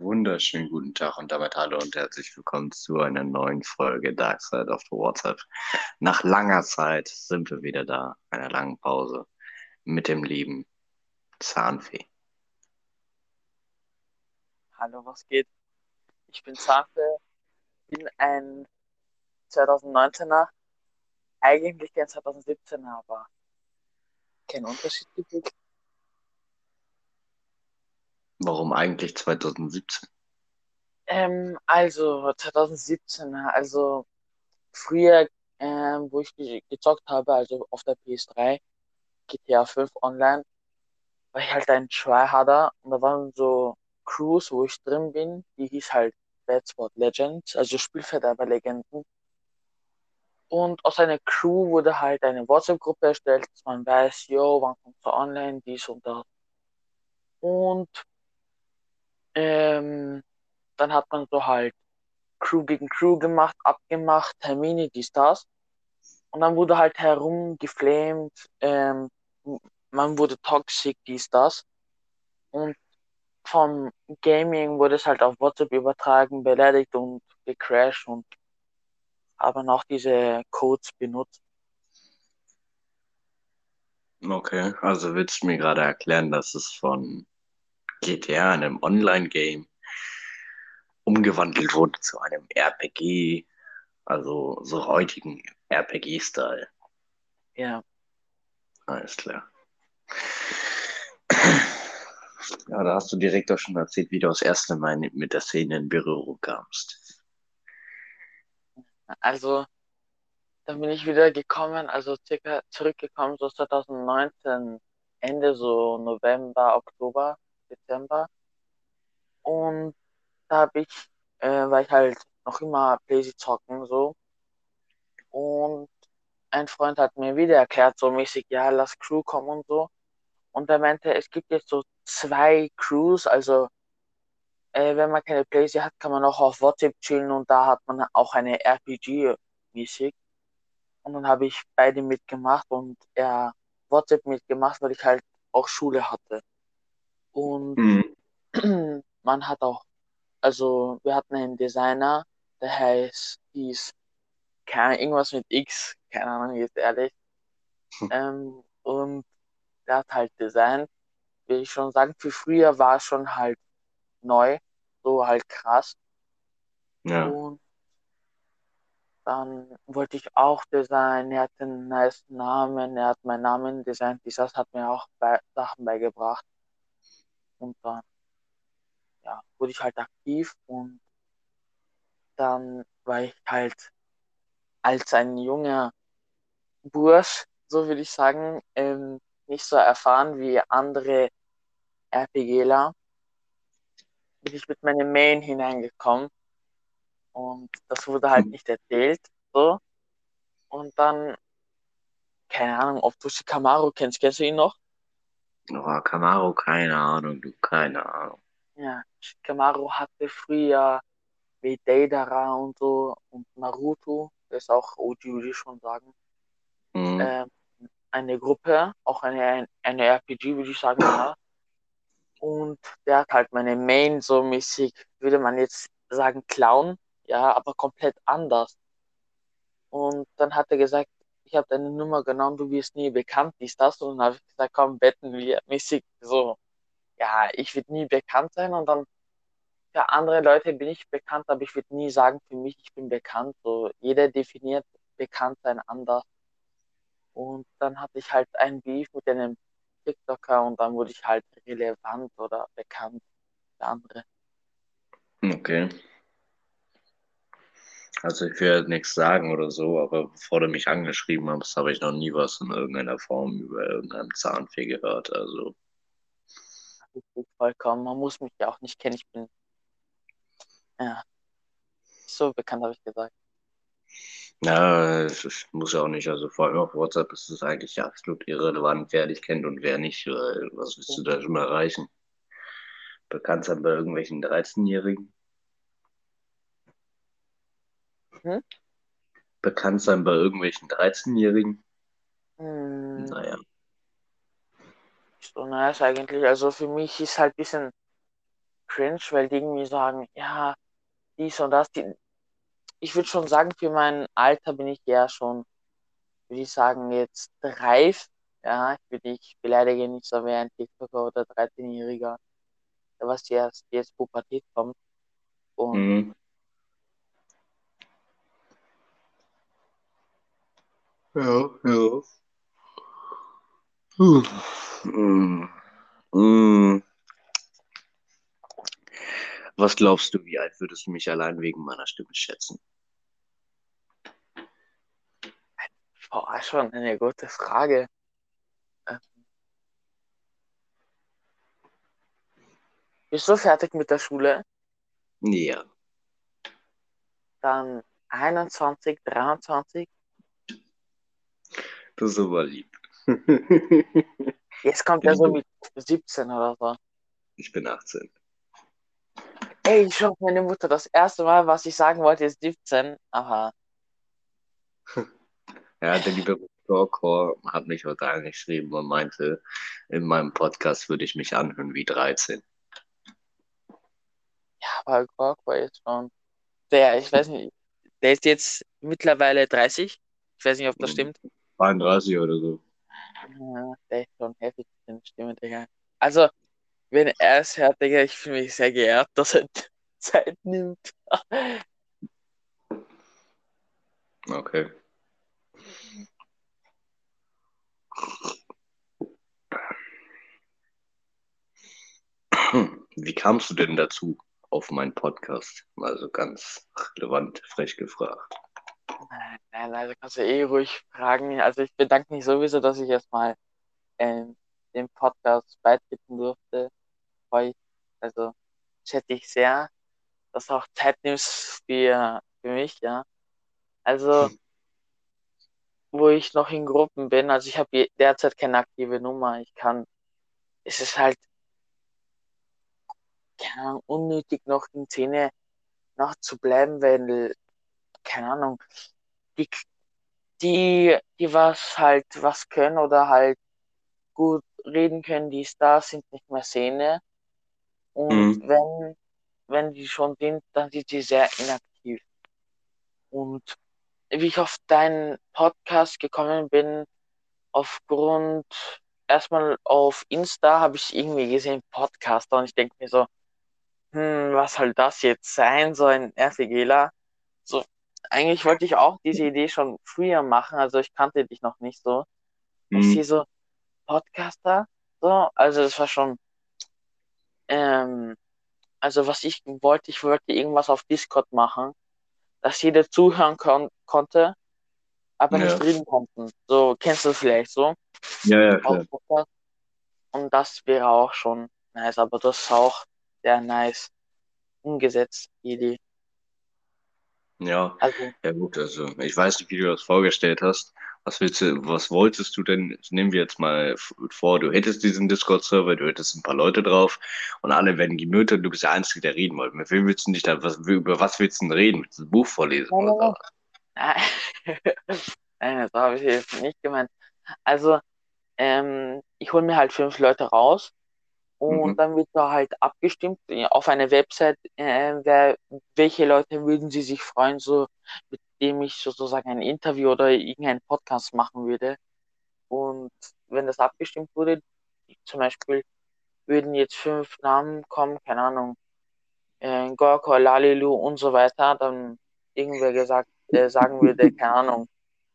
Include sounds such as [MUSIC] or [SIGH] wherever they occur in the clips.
wunderschönen guten Tag und damit hallo und herzlich willkommen zu einer neuen Folge Dark Side of the WhatsApp. Nach langer Zeit sind wir wieder da, einer langen Pause, mit dem lieben Zahnfee. Hallo, was geht? Ich bin Zahnfee, bin ein 2019er, eigentlich ein 2017er, aber kein Unterschied gefühlt. Warum eigentlich 2017? Ähm, also 2017, also früher, ähm, wo ich ge- gezockt habe, also auf der PS3, GTA 5 online, war ich halt ein Tryharder und da waren so Crews, wo ich drin bin, die hieß halt Bad Spot Legends, also Spielverderber-Legenden. Und aus einer Crew wurde halt eine WhatsApp-Gruppe erstellt, dass man weiß, yo, wann kommst du online, dies und das. Und ähm, dann hat man so halt Crew gegen Crew gemacht, abgemacht, Termine, dies, das. Und dann wurde halt herumgeflamed, ähm, man wurde toxic, dies, das. Und vom Gaming wurde es halt auf WhatsApp übertragen, beleidigt und gecrashed und haben auch diese Codes benutzt. Okay, also willst du mir gerade erklären, dass es von GTA, einem Online-Game, umgewandelt wurde zu einem RPG, also so heutigen RPG-Style. Ja, Alles klar. Ja, da hast du direkt auch schon erzählt, wie du das erste Mal mit der Szene in Berührung kamst. also dann bin ich wieder gekommen, also circa zurückgekommen, so 2019, Ende so November, Oktober, Dezember. Und da habe ich, äh, war ich halt noch immer Playsee zocken, so. Und ein Freund hat mir wieder erklärt, so mäßig, ja, lass Crew kommen und so. Und er meinte, es gibt jetzt so zwei Crews, also äh, wenn man keine Playsee hat, kann man auch auf WhatsApp chillen und da hat man auch eine RPG mäßig. Und dann habe ich beide mitgemacht und er WhatsApp mitgemacht, weil ich halt auch Schule hatte. Und Mhm. [CLEARS THROAT] man hat auch, also wir hatten einen Designer, der heißt, hieß, keine irgendwas mit X, keine Ahnung, jetzt ehrlich. Ähm, und der hat halt designt, will ich schon sagen, für früher war es schon halt neu, so halt krass. Ja, Und dann wollte ich auch designen, er hat einen nice Namen, er hat meinen Namen designt, dieses hat mir auch bei, Sachen beigebracht. Und dann, ja, wurde ich halt aktiv und dann war ich halt als ein junger Bursch, so würde ich sagen, ähm, nicht so erfahren wie andere RPGler, bin ich mit meinem Main hineingekommen und das wurde halt nicht erzählt, so. Und dann, keine Ahnung, ob du Shikamaru kennst, kennst du ihn noch? Oh, Camaro, keine Ahnung, du, keine Ahnung. Ja, Shikamaru hatte früher wie Deidara und so und Naruto, der ist auch OG, würde ich schon sagen, Mhm. ähm, eine Gruppe, auch eine, eine RPG, würde ich sagen, ja. [LAUGHS] Und der hat halt meine Main so mäßig, würde man jetzt sagen, Clown, ja, aber komplett anders. Und dann hat er gesagt, ich habe deine Nummer genommen, du wirst nie bekannt, dies, das. Und dann habe ich gesagt, komm, betten wir mäßig so, ja, ich würde nie bekannt sein. Und dann für andere Leute bin ich bekannt, aber ich würde nie sagen, für mich, ich bin bekannt. So, jeder definiert bekannt sein anders. Und dann hatte ich halt einen Beef mit einem TikToker und dann wurde ich halt relevant oder bekannt für andere. Okay. Also ich will nichts sagen oder so, aber bevor du mich angeschrieben hast, habe ich noch nie was in irgendeiner Form über irgendeinen Zahnfee gehört. Also, vollkommen. Man muss mich ja auch nicht kennen. Ich bin ja so bekannt, habe ich gesagt. ja, es ist- muss ja auch nicht. Also vor allem auf WhatsApp ist es eigentlich absolut irrelevant, wer dich kennt und wer nicht. Weil was willst du da schon erreichen? Bekannt sein bei irgendwelchen 13-Jährigen? Hm? Bekannt sein bei irgendwelchen 13-Jährigen? Hm, Naja. so nice eigentlich. Also für mich ist halt ein bisschen cringe, weil die irgendwie sagen, ja, dies und das. Die, ich würde schon sagen, für mein Alter bin ich ja schon, würde ich sagen, jetzt reif. Ja, ich würde ich beleidige nicht so wie ein TikToker oder 13-Jähriger, was jetzt, jetzt Pubertät kommt. Und Mhm. Ja, ja. Mm. Was glaubst du, wie alt würdest du mich allein wegen meiner Stimme schätzen? boah, schon eine gute Frage. Ähm, Bist du fertig mit der Schule? Ja, Dann 21, 23. das ist aber lieb. Jetzt kommt er so mit 17 oder so. Ich bin 18. Ey, ich auf meine Mutter, das erste Mal, was ich sagen wollte, ist 17. Aber [LAUGHS] Ja, der liebe Gorkor hat mich heute angeschrieben und meinte, in meinem Podcast würde ich mich anhören wie 13. ja, aber Gork war jetzt schon. Der, ich weiß nicht, der ist jetzt mittlerweile 30. Ich weiß nicht, ob das stimmt. 32 oder so. Ja, der ist schon heftig mit Stimme, Digga. Also, wenn er es hört, Digga, ich fühle mich sehr geehrt, dass er Zeit nimmt. Okay. Wie kamst du denn dazu auf meinen Podcast? Also ganz relevant, frech gefragt. Nein, nein, also kannst du eh ruhig fragen. Also ich bedanke mich sowieso, dass ich erstmal ähm, den Podcast beitreten durfte. Freu ich, also schätze ich sehr, dass du auch Zeit nimmst für, für mich, ja. Also, wo ich noch in Gruppen bin, also ich habe derzeit keine aktive Nummer. Ich kann, es ist halt, keine Ahnung, unnötig noch in Szene noch zu bleiben, weil, keine Ahnung, die, die, die was halt was können oder halt gut reden können, die Stars sind nicht mehr Szene. Und Mhm. wenn, wenn die schon sind, dann sind die sehr inaktiv. Und wie ich auf deinen Podcast gekommen bin, aufgrund, erstmal auf Insta habe ich irgendwie gesehen, Podcaster, und ich denke mir so, hm, was soll das jetzt sein, so ein RCGler? So, eigentlich wollte ich auch diese Idee schon früher machen, also ich kannte dich noch nicht so. Und ich Mhm. sehe so, Podcaster, so, also das war schon, ähm, also was ich wollte, ich wollte irgendwas auf Discord machen, dass jeder zuhören kon konnte, aber Ja. nicht reden konnten. So, kennst du vielleicht so? Ja, ja, klar. Und das wäre auch schon nice, aber das ist auch sehr nice umgesetzt, die Idee. Ja, Also, ja gut, also ich weiß nicht, wie du das vorgestellt hast. Was willst du, was wolltest du denn? Nehmen wir jetzt mal f- vor, du hättest diesen Discord-Server, du hättest ein paar Leute drauf und alle werden gemutet und du bist der Einzige, der reden wollte. Mit wem willst du nicht da, was, über was willst du denn reden? Willst du ein Buch vorlesen Nein, oder nein, so? [LAUGHS] Nein, das habe ich jetzt nicht gemeint. Also, ähm, ich hole mir halt fünf Leute raus und Mhm. dann wird da halt abgestimmt äh, auf einer Website, äh, wer, welche Leute würden sie sich freuen, so mit dem ich sozusagen ein Interview oder irgendeinen Podcast machen würde. Und wenn das abgestimmt wurde, zum Beispiel würden jetzt fünf Namen kommen, keine Ahnung, äh, Gorko, Lalilu und so weiter, dann irgendwer gesagt, äh, sagen würde, [LAUGHS] keine Ahnung,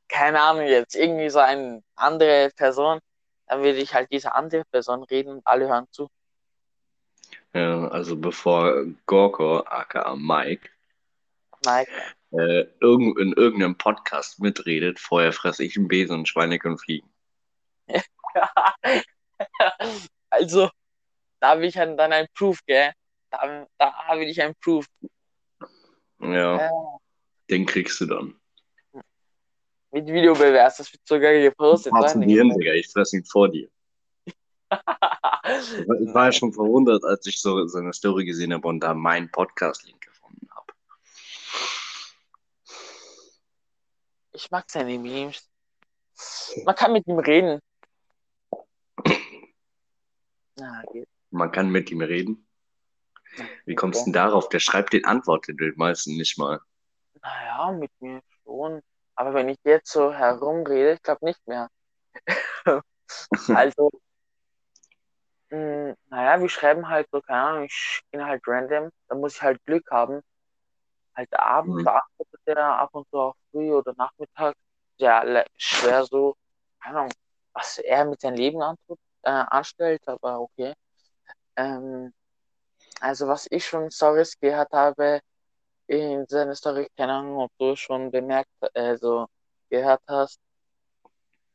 keine Ahnung jetzt, irgendwie so eine andere Person, dann würde ich halt diese andere Person reden und alle hören zu. Ja, also bevor Gorko, aka Mike, Mike, äh, irgend, in irgendeinem Podcast mitredet, vorher fresse ich einen Besen und Schweine können fliegen. [LAUGHS] also, da habe ich dann ein Proof, gell? Da, da habe ich ein Proof. Ja, Äh, den kriegst du dann. mit Videobeweis, das wird sogar gepostet. Ding. Digga, ich fresse ihn vor dir. Ich war- ja schon verwundert, als ich so seine Story gesehen habe und da meinen Podcast-Link gefunden habe. Ich mag seine Memes. Man kann mit ihm reden. Na, geht. Man kann mit ihm reden. Wie kommst du denn darauf? Der schreibt den Antwort den meisten nicht mal. Naja, mit mir schon. Aber wenn ich jetzt so herumrede, ich glaube nicht mehr. [LAUGHS] also, mh, hm, naja, wir schreiben halt so, keine Ahnung, ich bin halt random, da muss ich halt Glück haben. Halt abends mhm. beantwortet er ab und zu auch früh oder Nachmittag. Sehr schwer so, keine Ahnung, was er mit seinem Leben antut, äh, anstellt, aber okay. Ähm, also was ich schon Stories gehört habe, in seiner Story, keine Ahnung, ob du schon bemerkt, also gehört hast,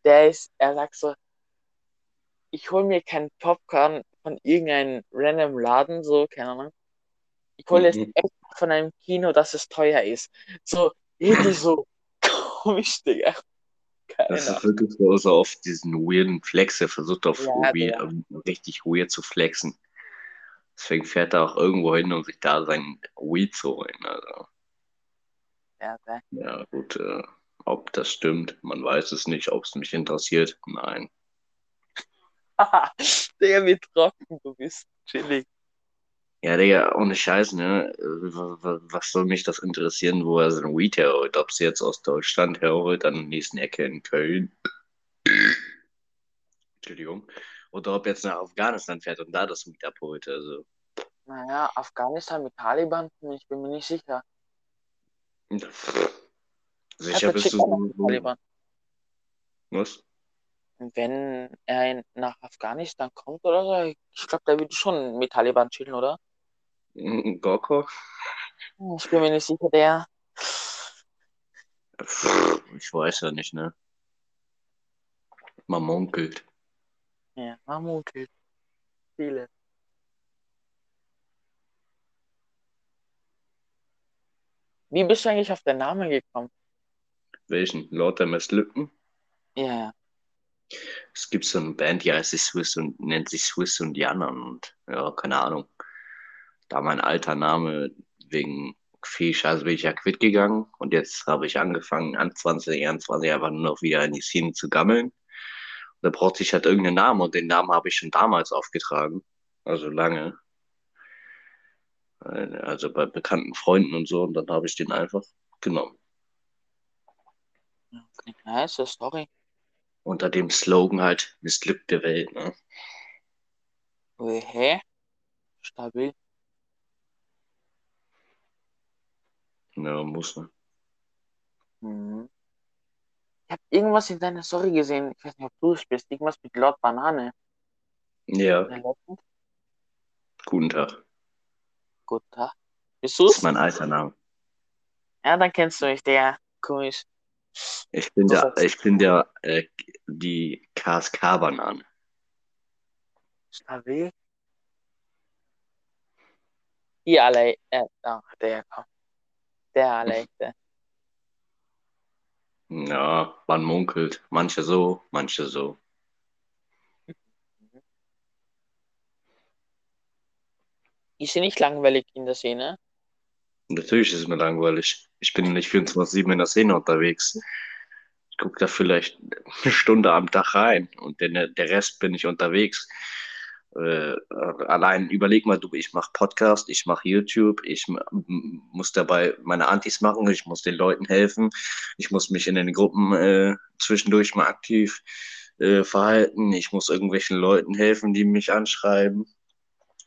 der ist, er sagt so, ich hole mir keinen Popcorn von irgendeinem random Laden, so, keine Ahnung. Ich hole es mhm. echt von einem Kino, dass es teuer ist. So, irgendwie so [LAUGHS] komisch, Digga. Keine das ist wirklich so, so auf diesen weirden Flex, er versucht auf ja, weird, richtig weird zu flexen. Deswegen fährt er auch irgendwo hin, um sich da sein Weed zu holen. Also. Ja, ja gut, äh, ob das stimmt, man weiß es nicht. Ob es mich interessiert, nein. [LAUGHS] Digga, wie trocken du bist. Chillig. Ja, Digga, ohne Scheiß, ne? Was soll mich das interessieren, wo er sein Weed herholt? Ob es jetzt aus Deutschland herholt, an der nächsten Ecke in Köln. Entschuldigung oder ob jetzt nach Afghanistan fährt und da das Weed abholt. Also. Naja, Afghanistan mit Taliban, ich bin mir nicht sicher. Sicher bist du. Taliban. Was? Wenn er nach Afghanistan kommt oder so, ich glaube, der würde schon mit Taliban chillen, oder? Gorko? Ich bin mir nicht sicher, der. Ich weiß ja nicht, ne? Man munkelt. Ja, Mammut, viele. Wie bist du eigentlich auf den Namen gekommen? Welchen? Lord MS Lücken? Ja, ja. Es gibt so eine Band, die heißt Swiss und nennt sich Swiss und anderen und ja, keine Ahnung. Da mein alter Name wegen viel Scheiße bin ich ja quitt gegangen und jetzt habe ich angefangen, an 20, 21 einfach nur noch wieder in die Szene zu gammeln. Da brauchte ich halt irgendeinen Namen und den Namen habe ich schon damals aufgetragen. Also lange. Also bei bekannten Freunden und so und dann habe ich den einfach genommen. Okay, nice Story. Unter dem Slogan halt missglückte Welt, ne? hä? Stabil. Ja, muss, ne? Mhm. Ich habe irgendwas in deiner Story gesehen. Ich weiß nicht, ob du es bist. Irgendwas mit Lord Banane. Ja. Guten Tag. Guten Tag. Bist du Das ist mein alter Name. Ja, dann kennst du mich, der. Komisch. Ich bin der, ich bin der, äh, die KSK-Banane. Stabil. Die alle, äh, ah, der, komm. Der alle, der. Ja, man munkelt. Manche so, manche so. Ist sie nicht langweilig in der Szene? Natürlich ist es mir langweilig. Ich bin nicht 24-7 in der Szene unterwegs. Ich gucke da vielleicht eine Stunde am Tag rein und der, der Rest bin ich unterwegs. Äh, allein überleg mal, du, ich mache Podcast, ich mache YouTube, ich muss dabei meine Antis machen, ich muss den Leuten helfen, ich muss mich in den Gruppen äh, zwischendurch mal aktiv äh, verhalten, ich muss irgendwelchen Leuten helfen, die mich anschreiben,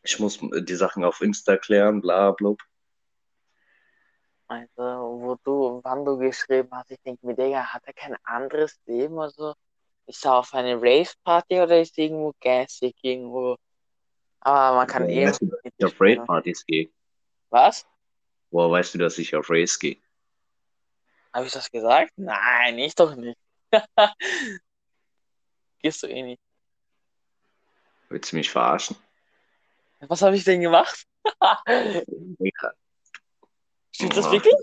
ich muss die Sachen auf Insta klären, bla bla. Also, wo du, wann du geschrieben hast, ich denke mir, Digga, hat er kein anderes Leben? Also, ist er auf eine Rave-Party oder ist er irgendwo gassig irgendwo? Aber man kann eh. Weißt du, dass ich auf Rave-Partys gehe? Was? Woher weißt du, dass ich auf Raves gehe? Habe ich das gesagt? Nein, ich doch nicht. [LAUGHS] Gehst du eh nicht. Willst du mich verarschen? Was habe ich denn gemacht? [LAUGHS] Stimmt das wirklich?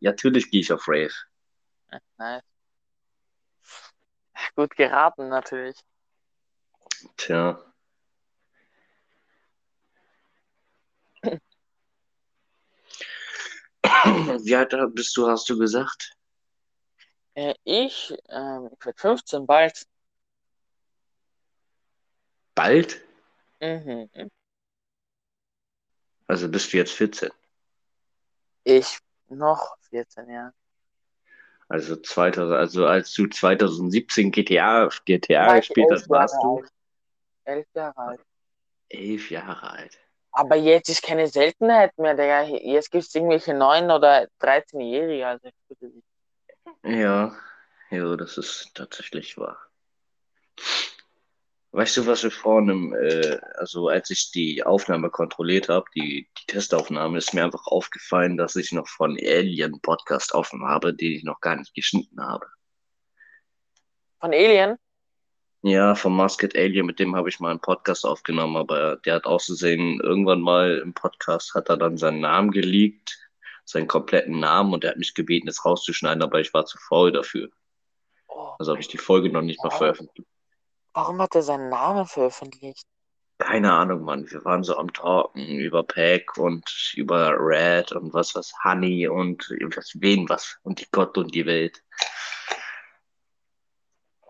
Ja, natürlich gehe ich auf Rave. Nice. Gut geraten, natürlich. Tja. [LAUGHS] Wie alt bist du, hast du gesagt? Äh, ich, ähm, ich werde 15 bald. Bald? Mhm. Also bist du jetzt 14? Ich noch 14, ja. Also 2000, also als du 2017 GTA, GTA war gespielt hast, warst Jahre du. Elf Jahre alt. elf Jahre alt. Aber jetzt ist keine Seltenheit mehr, Digga. Jetzt gibt es irgendwelche 9- oder 13-Jährige. Also. Ja, ja, das ist tatsächlich wahr. Weißt du, was wir vorhin, äh, also als ich die Aufnahme kontrolliert habe, die, die Testaufnahme, ist mir einfach aufgefallen, dass ich noch von Alien Podcast offen habe, den ich noch gar nicht geschnitten habe. Von Alien? Ja, vom Masked Alien, mit dem habe ich mal einen Podcast aufgenommen, aber der hat auszusehen, irgendwann mal im Podcast hat er dann seinen Namen geleakt, seinen kompletten Namen und er hat mich gebeten, es rauszuschneiden, aber ich war zu faul dafür. Oh, Also habe ich die Folge noch nicht mal veröffentlicht. Warum hat er seinen Namen veröffentlicht? Keine Ahnung, Mann. Wir waren so am Talken über Pack und über Red und was, was, Honey und was, wen was und die Gott und die Welt.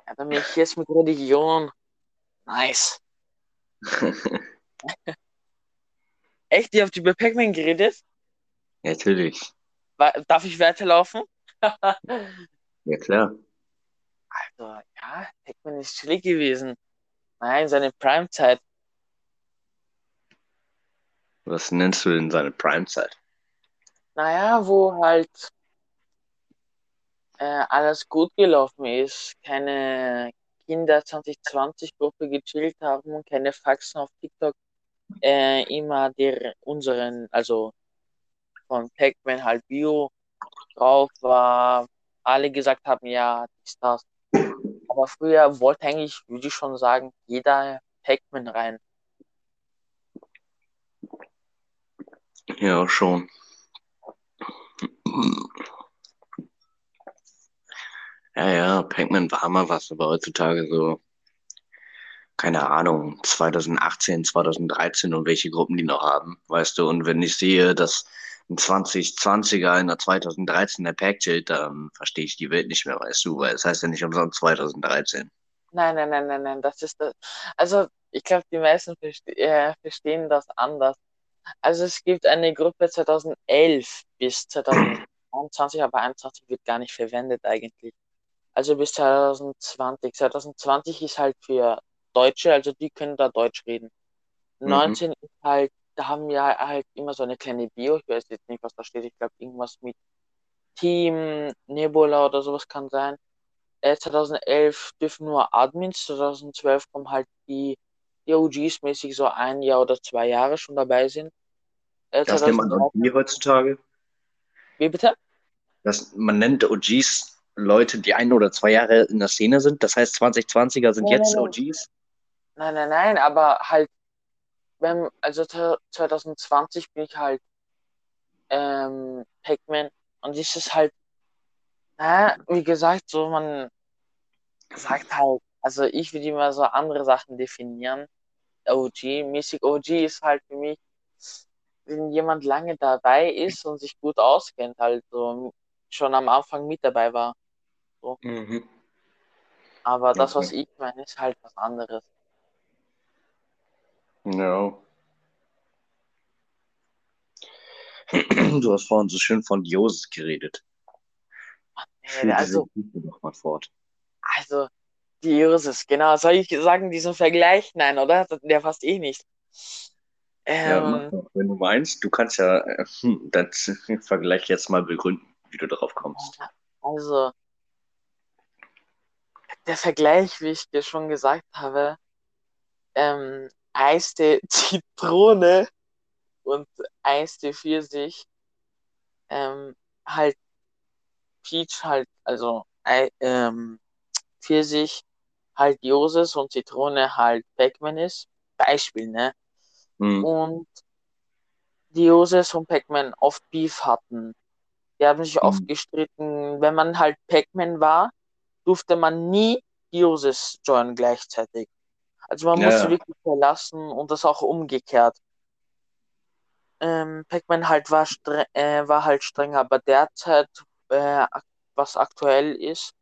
Ja, dann bin ich jetzt mit Religion. Nice. [LAUGHS] Echt? Ihr habt über Pac-Man geredet? Natürlich. Wa- Darf ich weiterlaufen? [LAUGHS] Ja, klar. Also, ja, Pac-Man ist chillig gewesen. Nein, seine Prime-Zeit. Was nennst du denn seine Prime-Zeit? Naja, wo halt äh, alles gut gelaufen ist, keine Kinder 2020-Gruppe gechillt haben, keine Faxen auf TikTok, äh, immer der unseren, also von Pac-Man halt Bio drauf war, alle gesagt haben, ja, ist das. Aber früher wollte eigentlich, würde ich schon sagen, jeder Pac-Man rein. Ja, schon. Ja, ja, Pac-Man war mal was, aber heutzutage so, keine Ahnung, 2018, 2013 und welche Gruppen die noch haben, weißt du, und wenn ich sehe, dass ein 2020er in der 2013er Pack chillt, dann verstehe ich die Welt nicht mehr, weißt du, weil es heißt ja nicht umsonst 2013. Nein, nein, nein, nein, nein, das ist das. Also, ich glaube, die meisten verste äh, verstehen das anders. Also, es gibt eine Gruppe 2011 bis 2021, aber 21 wird gar nicht verwendet eigentlich. Also bis 2020. 2020 ist halt für Deutsche, also die können da Deutsch reden. Mhm. 19 ist halt, da haben wir halt immer so eine kleine Bio, ich weiß jetzt nicht, was da steht, ich glaube irgendwas mit Team, Nebula oder sowas kann sein. Äh, 2011 dürfen nur Admins, 2012 kommen halt die, die OGs mäßig so ein Jahr oder zwei Jahre schon dabei sind. Äh, Das nennt man 2013 OG heutzutage. wie bitte? Das, man nennt OGs Leute, die ein oder zwei Jahre in der Szene sind. Das heißt, 2020er sind Nein, jetzt nein. OGs. Nein, nein, nein, aber halt, wenn, also te- 2020 bin ich halt ähm, Pac-Man und es ist halt, na, wie gesagt, so man sagt halt, also ich würde immer so andere Sachen definieren. OG, mäßig OG ist halt für mich, wenn jemand lange dabei ist und sich gut auskennt, halt so schon am Anfang mit dabei war. Mhm. Aber das, was Okay. ich meine, ist halt was anderes. Ja. Du hast vorhin so schön von Dioses geredet. Also, doch mal fort. also, die Ursus, genau. Soll ich sagen, diesen Vergleich? Nein, oder? Der passt eh nicht. Ja, mach Ähm, doch. Wenn du meinst, du kannst ja äh, hm, den [LAUGHS] Vergleich jetzt mal begründen, wie du darauf kommst. also, der Vergleich, wie ich dir schon gesagt habe, ähm, Eistee Zitrone und Eistee Pfirsich, ähm, halt Peach halt, also Ei- ähm, Pfirsich halt Joses und Zitrone halt Pac-Man ist. Beispiel, ne? Hm. Und die Joses und Pac-Man oft Beef hatten. Die haben sich oft Hm. gestritten. Wenn man halt Pac-Man war, durfte man nie Joses joinen gleichzeitig. Also man Ja, musste ja. wirklich verlassen und das auch umgekehrt. Ähm, Pac-Man halt war, stre äh, war halt strenger, aber derzeit, äh, was aktuell ist,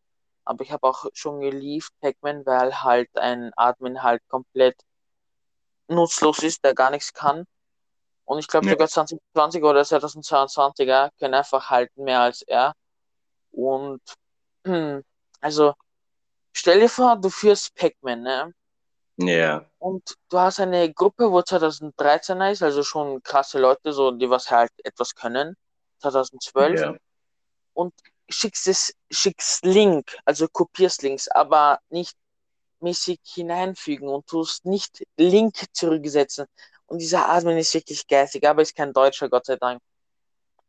aber ich habe auch schon gelieft, Pac-Man, weil halt ein Admin halt komplett nutzlos ist, der gar nichts kann. Und ich glaube Ja. sogar 2020 oder 2022er können einfach halten mehr als er. Und [CLEARS THROAT] also stell dir vor, du führst Pac-Man, ne? Ja, Und du hast eine Gruppe, wo 2013er ist, also schon krasse Leute, so die was halt etwas können. 2012 ja. und schickst es, schickst Link, also kopierst Links, aber nicht mäßig hineinfügen und tust nicht Link zurücksetzen. Und dieser Admin ist wirklich geistig, aber ist kein Deutscher, Gott sei Dank.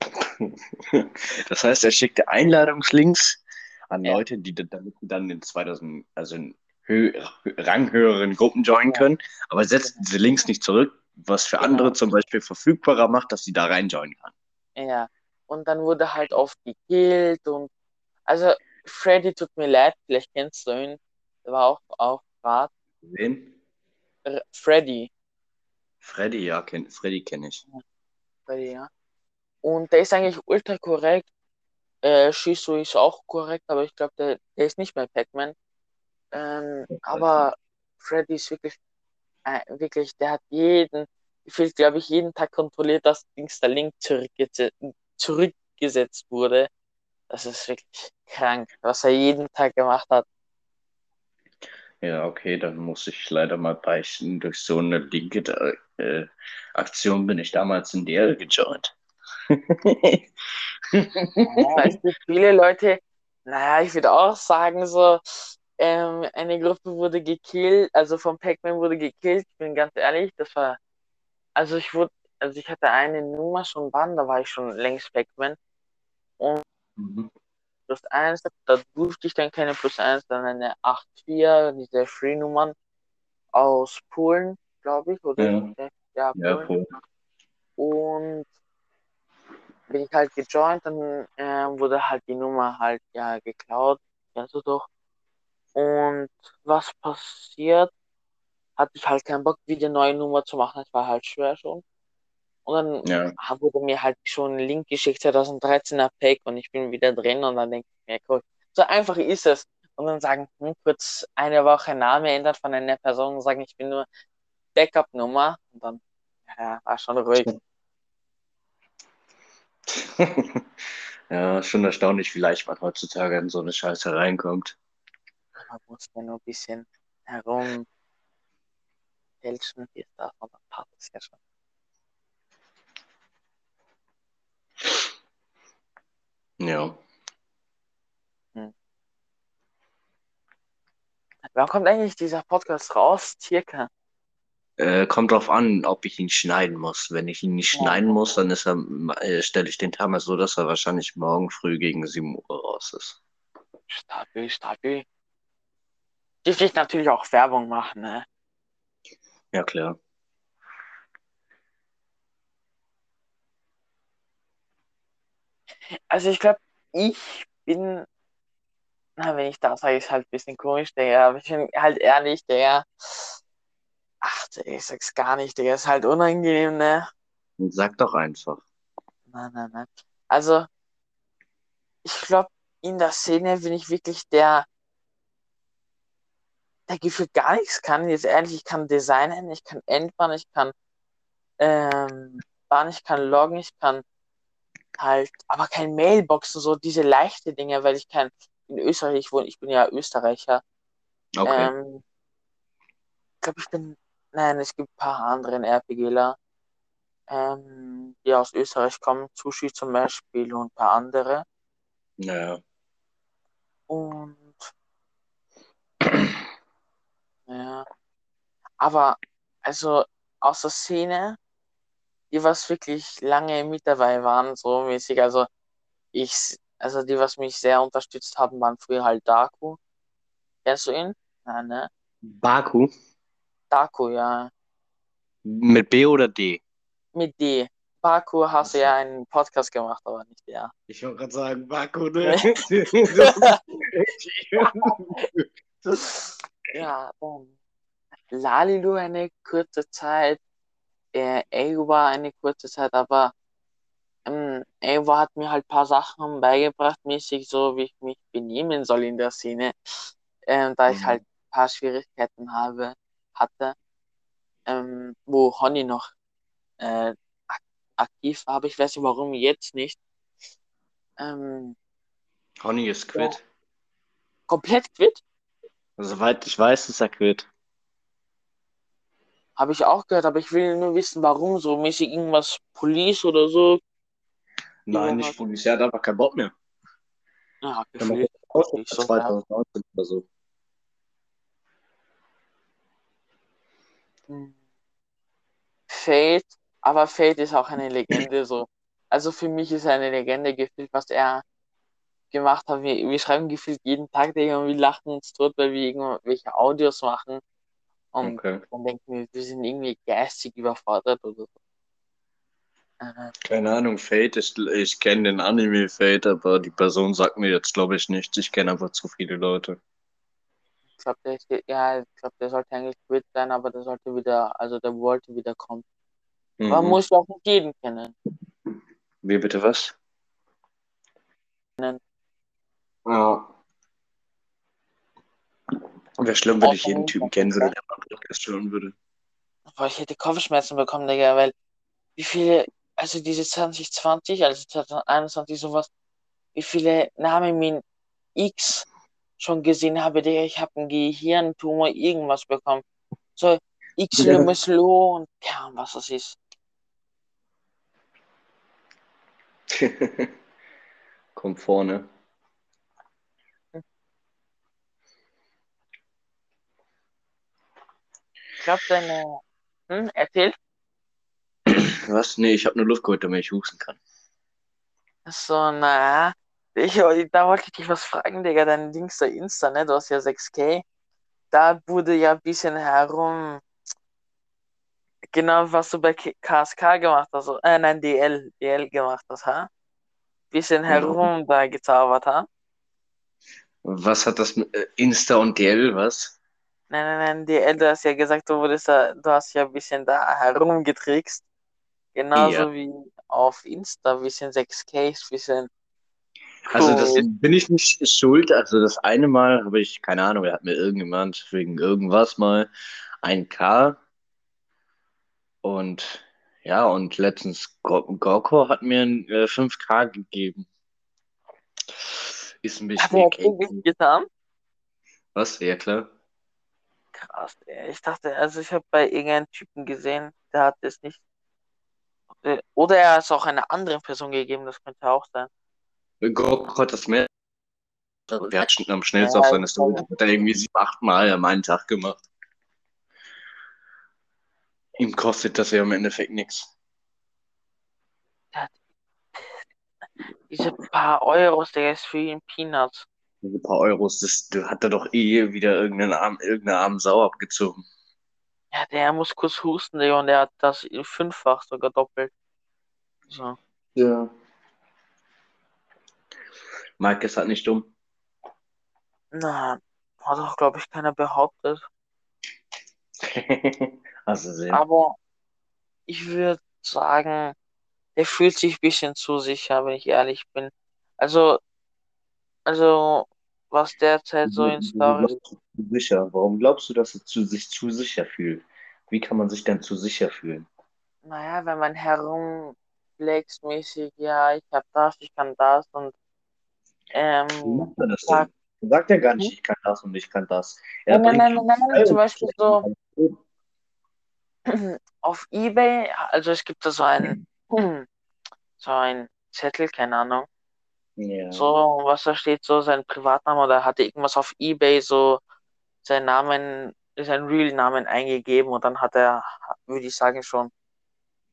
[LAUGHS] Das heißt, er schickte Einladungslinks an Ja. Leute, die dann- dann in 2000, also in ranghöheren Gruppen joinen können, aber setzt diese Links nicht zurück, was für Genau. andere zum Beispiel verfügbarer macht, dass sie da reinjoinen kann. Ja. Und dann wurde halt oft gekillt und also Freddy tut mir leid, vielleicht kennst du ihn. Der war auch auch Rat. Wen? Freddy. Freddy, ja, kenn, Freddy kenne ich. Freddy, ja. Und der ist eigentlich ultra korrekt. Äh, Shizu ist auch korrekt, aber ich glaube, der, der ist nicht mehr Pac-Man. Ähm, aber Freddy ist wirklich, äh, wirklich, der hat jeden, gefühlt, glaube ich, jeden Tag kontrolliert, dass Dings der Link zurückgeze zurückgesetzt wurde. Das ist wirklich krank, was er jeden Tag gemacht hat. Ja, okay, dann muss ich leider mal beichten. Durch so eine linke äh, Aktion bin ich damals in DL gejoint. Ja, es gibt viele Leute, naja, ich würde auch sagen, so, ähm, eine Gruppe wurde gekillt, also von Pac-Man wurde gekillt, ich bin ganz ehrlich, das war, also ich wurde, also ich hatte eine Nummer schon wann, da war ich schon längst Pac-Man, Mhm. plus eins, da durfte ich dann keine plus eins, dann eine 8-4, diese Free-Nummern aus Polen, glaube ich, oder? Ja. Ja, Ja, Polen. voll. Und bin ich halt gejoint, dann äh, wurde halt die Nummer halt ja geklaut, kennst du doch. Und was passiert? Hatte ich halt keinen Bock, wieder eine neue Nummer zu machen, das war halt schwer schon. Und dann Ja. wurde mir halt schon ein Link geschickt, 2013er Pack und ich bin wieder drin und dann denke ich mir, cool, so einfach ist es. Und dann sagen, hm, kurz eine Woche Name ändert von einer Person und sagen, ich bin nur Backup-Nummer und dann, ja, war schon ruhig. [LAUGHS] Ja, schon erstaunlich, wie leicht man heutzutage in so eine Scheiße reinkommt. Muss ja nur ein bisschen herum fälschen, wie es darf, dann passt es ja schon. Ja. Wann kommt eigentlich dieser Podcast raus? Circa. Äh, kommt drauf an, ob ich ihn schneiden muss. Wenn ich ihn nicht Ja. schneiden muss, dann ist er, äh, stelle ich den Timer so, dass er wahrscheinlich morgen früh gegen 7 Uhr raus ist. Stabil, stabil. Dürfte ich natürlich auch Werbung machen, ne? Ja, klar. Also ich glaube, ich bin, na, wenn ich das sage, ist halt ein bisschen komisch, Digga, aber ich bin halt ehrlich, der, ach, Digga, ich sag's gar nicht, der ist halt unangenehm, ne? Sag doch einfach. Nein, nein, nein. Also, ich glaube, in der Szene bin ich wirklich der, der gefühlt gar nichts kann. Jetzt ehrlich, ich kann designen, ich kann endbauen, ich kann ähm, bauen, ich kann loggen, ich kann halt, aber kein Mailboxen, so diese leichte Dinge, weil ich kein, in Österreich ich wohne, ich bin ja Österreicher. Okay. Ähm, ich glaube, ich bin, nein, es gibt ein paar andere RPGler, ähm, die aus Österreich kommen, Sushi zum Beispiel und ein paar andere. Naja. Und [CLEARS THROAT] ja, aber also aus der Szene, die was wirklich lange mit dabei waren, so mäßig, also ich, also die was mich sehr unterstützt haben, waren früher halt Daku. Kennst du ihn? Nein, ne? Baku? Daku, ja. Mit B oder D? Mit D. Baku hast du ja einen Podcast gemacht, aber nicht der. Ich wollte gerade sagen, Baku, ne? [LAUGHS] [LAUGHS] [LAUGHS] Ja, dann Lalilu eine kurze Zeit, äh, Ewa eine kurze Zeit, aber ähm, Ewa hat mir halt ein paar Sachen beigebracht, mäßig so, wie ich mich benehmen soll in der Szene, ähm, da ich Mhm. halt ein paar Schwierigkeiten habe, hatte, ähm, wo Honey noch äh, aktiv war, aber ich weiß nicht warum jetzt nicht. Ähm, Honey ist quitt. komplett quitt, Soweit ich weiß, ist er quitt. habe ich auch gehört, aber ich will nur wissen, warum so mäßig irgendwas Police oder so. Nein, nicht Police, er hat einfach keinen Bock mehr. Ja, gefühlt. so 2019 oder so. Hm. Fate, aber Fate ist auch eine Legende so. Also für mich ist er eine Legende gefühlt, was er gemacht hat. Wir, wir schreiben gefühlt jeden Tag, Digga, wir lachen uns tot, weil wir irgendwelche Audios machen. Und Okay. dann denken wir, wir sind irgendwie geistig überfordert oder so. Keine Ahnung, Fate, ich, ich kenne den Anime Fate, aber die Person sagt mir jetzt, glaube ich, nichts. Ich kenne einfach zu viele Leute. ich glaube, der, ist- ja, ich glaub, der sollte eigentlich quit sein, aber der sollte wieder, also der wollte wieder kommen. Aber man Mhm. muss auch nicht jeden kennen. Wie bitte was? Ja. Wäre schlimm, wenn ich jeden Typen kennen würde, ja. der meinen Podcast hören würde. Boah, ich hätte Kopfschmerzen bekommen, Digga, weil wie viele, also diese 2020, also 2021 sowas, wie viele Namen mit X schon gesehen habe, Digga, ich habe einen Gehirntumor, irgendwas bekommen. So, X Ja. Lemeslo und Ahnung, was das ist. [LAUGHS] Kommt vorne. Glaube, deine, hm, erzähl. Was? Nee, ich habe nur Luft geholt, damit ich husten kann. So, na, ich, da wollte ich dich was fragen, Digga, dein Dings da Insta, ne, du hast ja 6K. Da wurde ja ein bisschen herum, genau, was du bei KSK gemacht hast, äh, nein, DL, DL gemacht hast, ha? Bisschen herum da gezaubert, ha? Was hat das mit äh, Insta und DL, was? Nein, nein, nein, DL, du hast ja gesagt, du wurdest da, du hast ja ein bisschen da herumgetrickst. Genauso Ja. wie auf Insta, ein bisschen 6K, ein bisschen Also das bin ich nicht schuld. Also das eine Mal habe ich, keine Ahnung, da hat mir irgendjemand wegen irgendwas mal ein K. Und ja, und letztens Go- Gorko hat mir ein äh, 5K gegeben. Ist ein Hat bisschen er okay. wirklich getan? Was? Ja, klar. Krass, ey. Ich dachte, also ich habe bei irgendeinem Typen gesehen, der hat es nicht. Äh, Oder er hat es auch einer anderen Person gegeben, das könnte auch sein. Gorko hat das mehr. Der hat schon am schnellsten Ja, auf seine Story. hat er irgendwie sieben, acht Mal am einen Tag gemacht. Ihm kostet das ja im Endeffekt nichts. Diese paar Euros, der ist für ihn Peanuts. Diese paar Euros, das, das hat er doch eh wieder irgendeinen armen, irgendeine armen Sau abgezogen. Ja, der muss kurz husten, und der hat das fünffach sogar doppelt. So. Ja. Mike ist halt nicht dumm. Na, hat auch, glaube ich, keiner behauptet. [LAUGHS] Du sehen. Aber ich würde sagen, der fühlt sich ein bisschen zu sicher, wenn ich ehrlich bin. Also, also, was derzeit so in glaubst du zu sicher? Warum glaubst du, dass er zu, sich zu sicher fühlt? Wie kann man sich denn zu sicher fühlen? Naja, wenn man herumflext mäßig, ja, ich hab das, ich kann das und Wie ähm, macht er das sag- denn? Sagt ja gar nicht, Hm? ich kann das und ich kann das. Er nein, nein, nein, nein, nein, zum Beispiel so [CLEARS THROAT] auf Ebay, also es gibt da so ein, [CLEARS THROAT] so ein Zettel, keine Ahnung, so, was da steht, so sein Privatname oder hatte irgendwas auf Ebay, so seinen Namen, seinen Real-Namen eingegeben und dann hat er, würde ich sagen, schon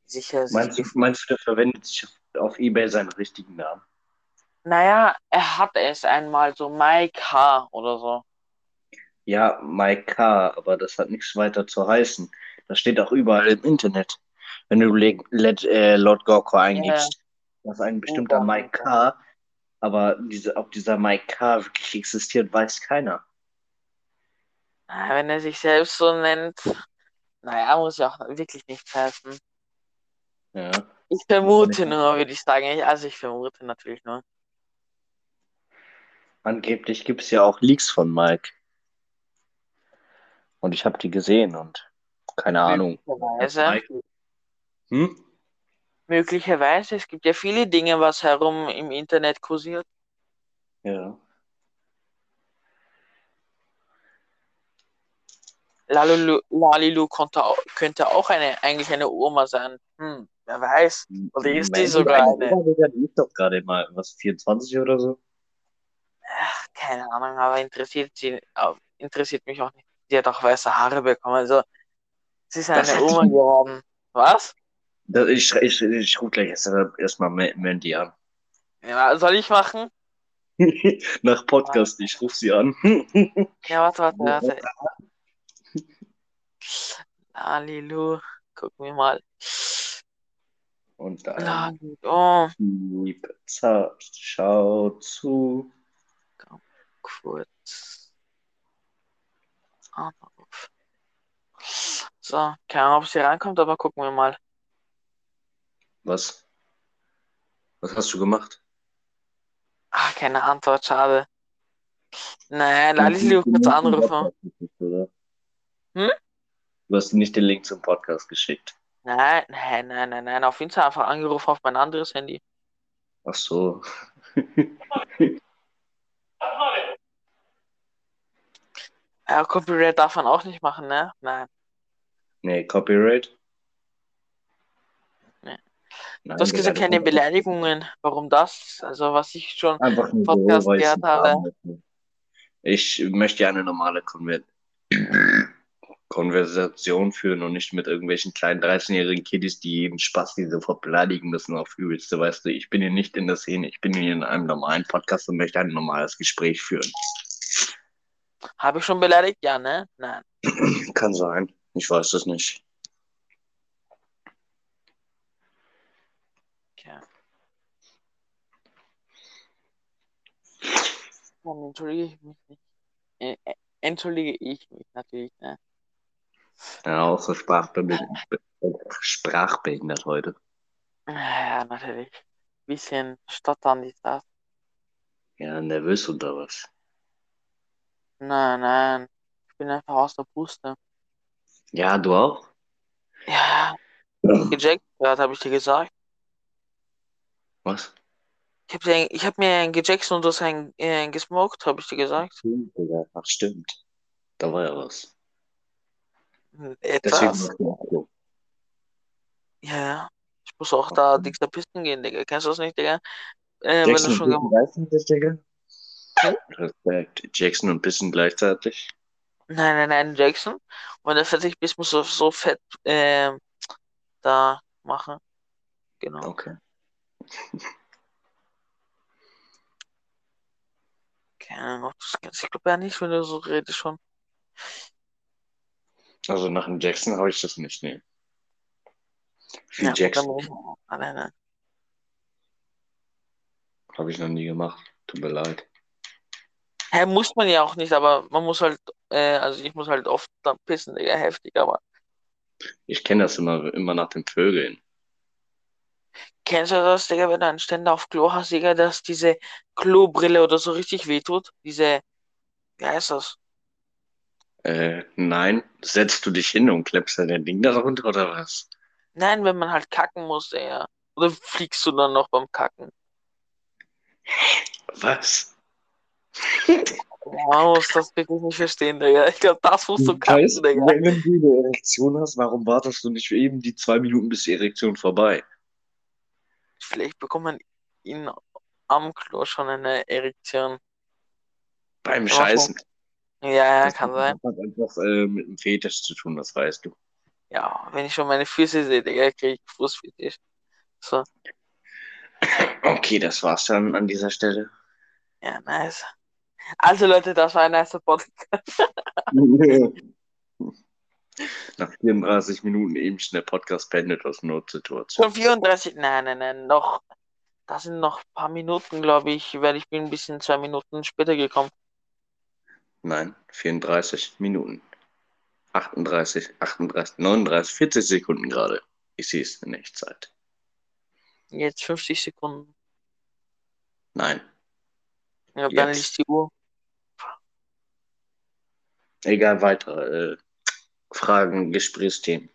sicher sich Meinst du, gefühlt. meinst du, der verwendet sich auf Ebay seinen richtigen Namen? Naja, er hat es einmal so Mike H. oder so. Ja, Mike K., aber das hat nichts weiter zu heißen. Das steht auch überall im Internet. Wenn du Le äh, Lord Gorko eingibst, das ist ein bestimmter. Mike K., aber diese, ob dieser Mike K. wirklich existiert, weiß keiner. Wenn er sich selbst so nennt, naja, muss ja auch wirklich nichts heißen. Ja. Ich vermute nur, würde ich sagen. Ich- Also ich vermute natürlich nur. Angeblich gibt es ja auch Leaks von Mike. Und ich habe die gesehen und keine Ahnung. Möglicherweise. Mike, hm? Möglicherweise, es gibt ja viele Dinge, was herum im Internet kursiert. Ja. Lalilu, Lalilu konnte könnte auch eine, eigentlich eine Oma sein. Hm, wer weiß. Oder ist die sogar eine Die ist doch gerade mal, was, 24 oder so? Ach, keine Ahnung, aber interessiert sie, interessiert mich auch nicht. Sie hat auch weiße Haare bekommen, also sie ist eine Oma die- geworden. Was? Ich ich, ich rufe gleich erstmal erst mal Mandy an. Ja, soll ich machen? [LAUGHS] Nach Podcast, ich rufe sie an. [LAUGHS] Ja, warte, warte, warte. Lalilu, gucken wir mal. Und dann Lalilu, oh, lieb, zart, schau zu. kurz. Anruf. So, keine Ahnung, ob sie reinkommt, aber gucken wir mal. Was? Was hast du gemacht? Ah, keine Antwort, schade. Nein, Lalilu, kurz anrufen. Hm? Du hast nicht den Link zum Podcast geschickt. Nein, nein, nein, nein, nein, auf Insta einfach angerufen auf mein anderes Handy. Ach so. [LAUGHS] Ja, Copyright darf man auch nicht machen, ne? Nein. Nee, Copyright? Nein, Du hast gesagt, keine das- Beleidigungen. Warum das? Also, was ich schon Einfach nur Podcast so, gehört habe. Ich möchte ja eine normale Konver [CLEARS THROAT] Konversation führen und nicht mit irgendwelchen kleinen 13-jährigen Kiddies, die jeden Spaß, die sofort beleidigen müssen auf übelste. Weißt du, ich bin hier nicht in der Szene, ich bin hier in einem normalen Podcast und möchte ein normales Gespräch führen. Habe ich schon beleidigt? Ja, ne? Nein. [CLEARS THROAT] Kann sein, ich weiß es nicht. Okay. Dann entschuldige ich mich nicht. Äh, äh, entschuldige ich mich natürlich, ne? Ja, auch so sprachbehindert, sprachbehindert heute. Ja, natürlich. Bisschen stottern ist das. Ja, nervös oder was? Nein, nein. Ich bin einfach aus der Puste. Ja, du auch? Ja, gejackt habe ich dir gesagt. Was? Ich ich hab mir einen gejackt und du hast einen äh, gesmoked, habe ich dir gesagt. Ach, stimmt. Da war ja was. Deswegen Etwas. Ja, ja. Ich muss auch da dickster Pisten gehen, Digga. Kennst du das nicht, Digga? Äh, wenn du schon und Bissen gleichzeitig, Digga? Hm? Respekt. Jackson und Bissen gleichzeitig? Nein, nein, nein, Jackson. Und wenn du fertig bist, musst du so fett ähm, da machen. Genau. Okay. Keine Ahnung, das. Ich glaube ja nicht, wenn du so redest schon. Also nach dem Jackson habe ich das nicht, nee. Viel Ja, Jackson nein. habe ich noch nie gemacht. Tut mir leid. Hä, muss man ja auch nicht, aber man muss halt, äh, also ich muss halt oft dann pissen, Digga, heftig, aber Ich kenne das immer, immer nach den Vögeln. Kennst du das, Digga, wenn du einen Ständer auf Klo hast, Digga, dass diese Klobrille oder so richtig wehtut? Diese, wie heißt das? Äh, nein, setzt du dich hin und klemmst dann dein Ding darunter oder was? Nein, wenn man halt kacken muss, Digga. Oder fliegst du dann noch beim Kacken? Was? [LAUGHS] Man muss das wirklich nicht verstehen, Digga. Ich glaube, das musst du kacken, Digga. wenn wenn du eine Erektion hast, warum wartest du nicht eben die zwei Minuten, bis die Erektion vorbei? Vielleicht bekommt man ihn am Klo schon eine Erektion. Beim Scheißen. Ja, ja, kann sein. Das hat einfach äh, mit dem Fetisch zu tun, das weißt du. Ja, wenn ich schon meine Füße sehe, Digga, krieg ich Fußfetisch. So, Okay, das war's dann an dieser Stelle. ja, nice. Also Leute, das war ein nicer Podcast. [LAUGHS] [LAUGHS] Nach 34 Minuten eben schnell Podcast beendet aus Notsituation. Schon 34, nein, nein, nein, noch, das sind noch ein paar Minuten, glaube ich, weil ich bin ein bisschen zwei Minuten später gekommen. Nein, 34 Minuten. 38, 38, 39, 40 Sekunden gerade. Ich sehe es in Echtzeit. Jetzt 50 Sekunden. Nein, Ja, dann liest die Uhr. egal, weitere äh, Fragen, Gesprächsthemen.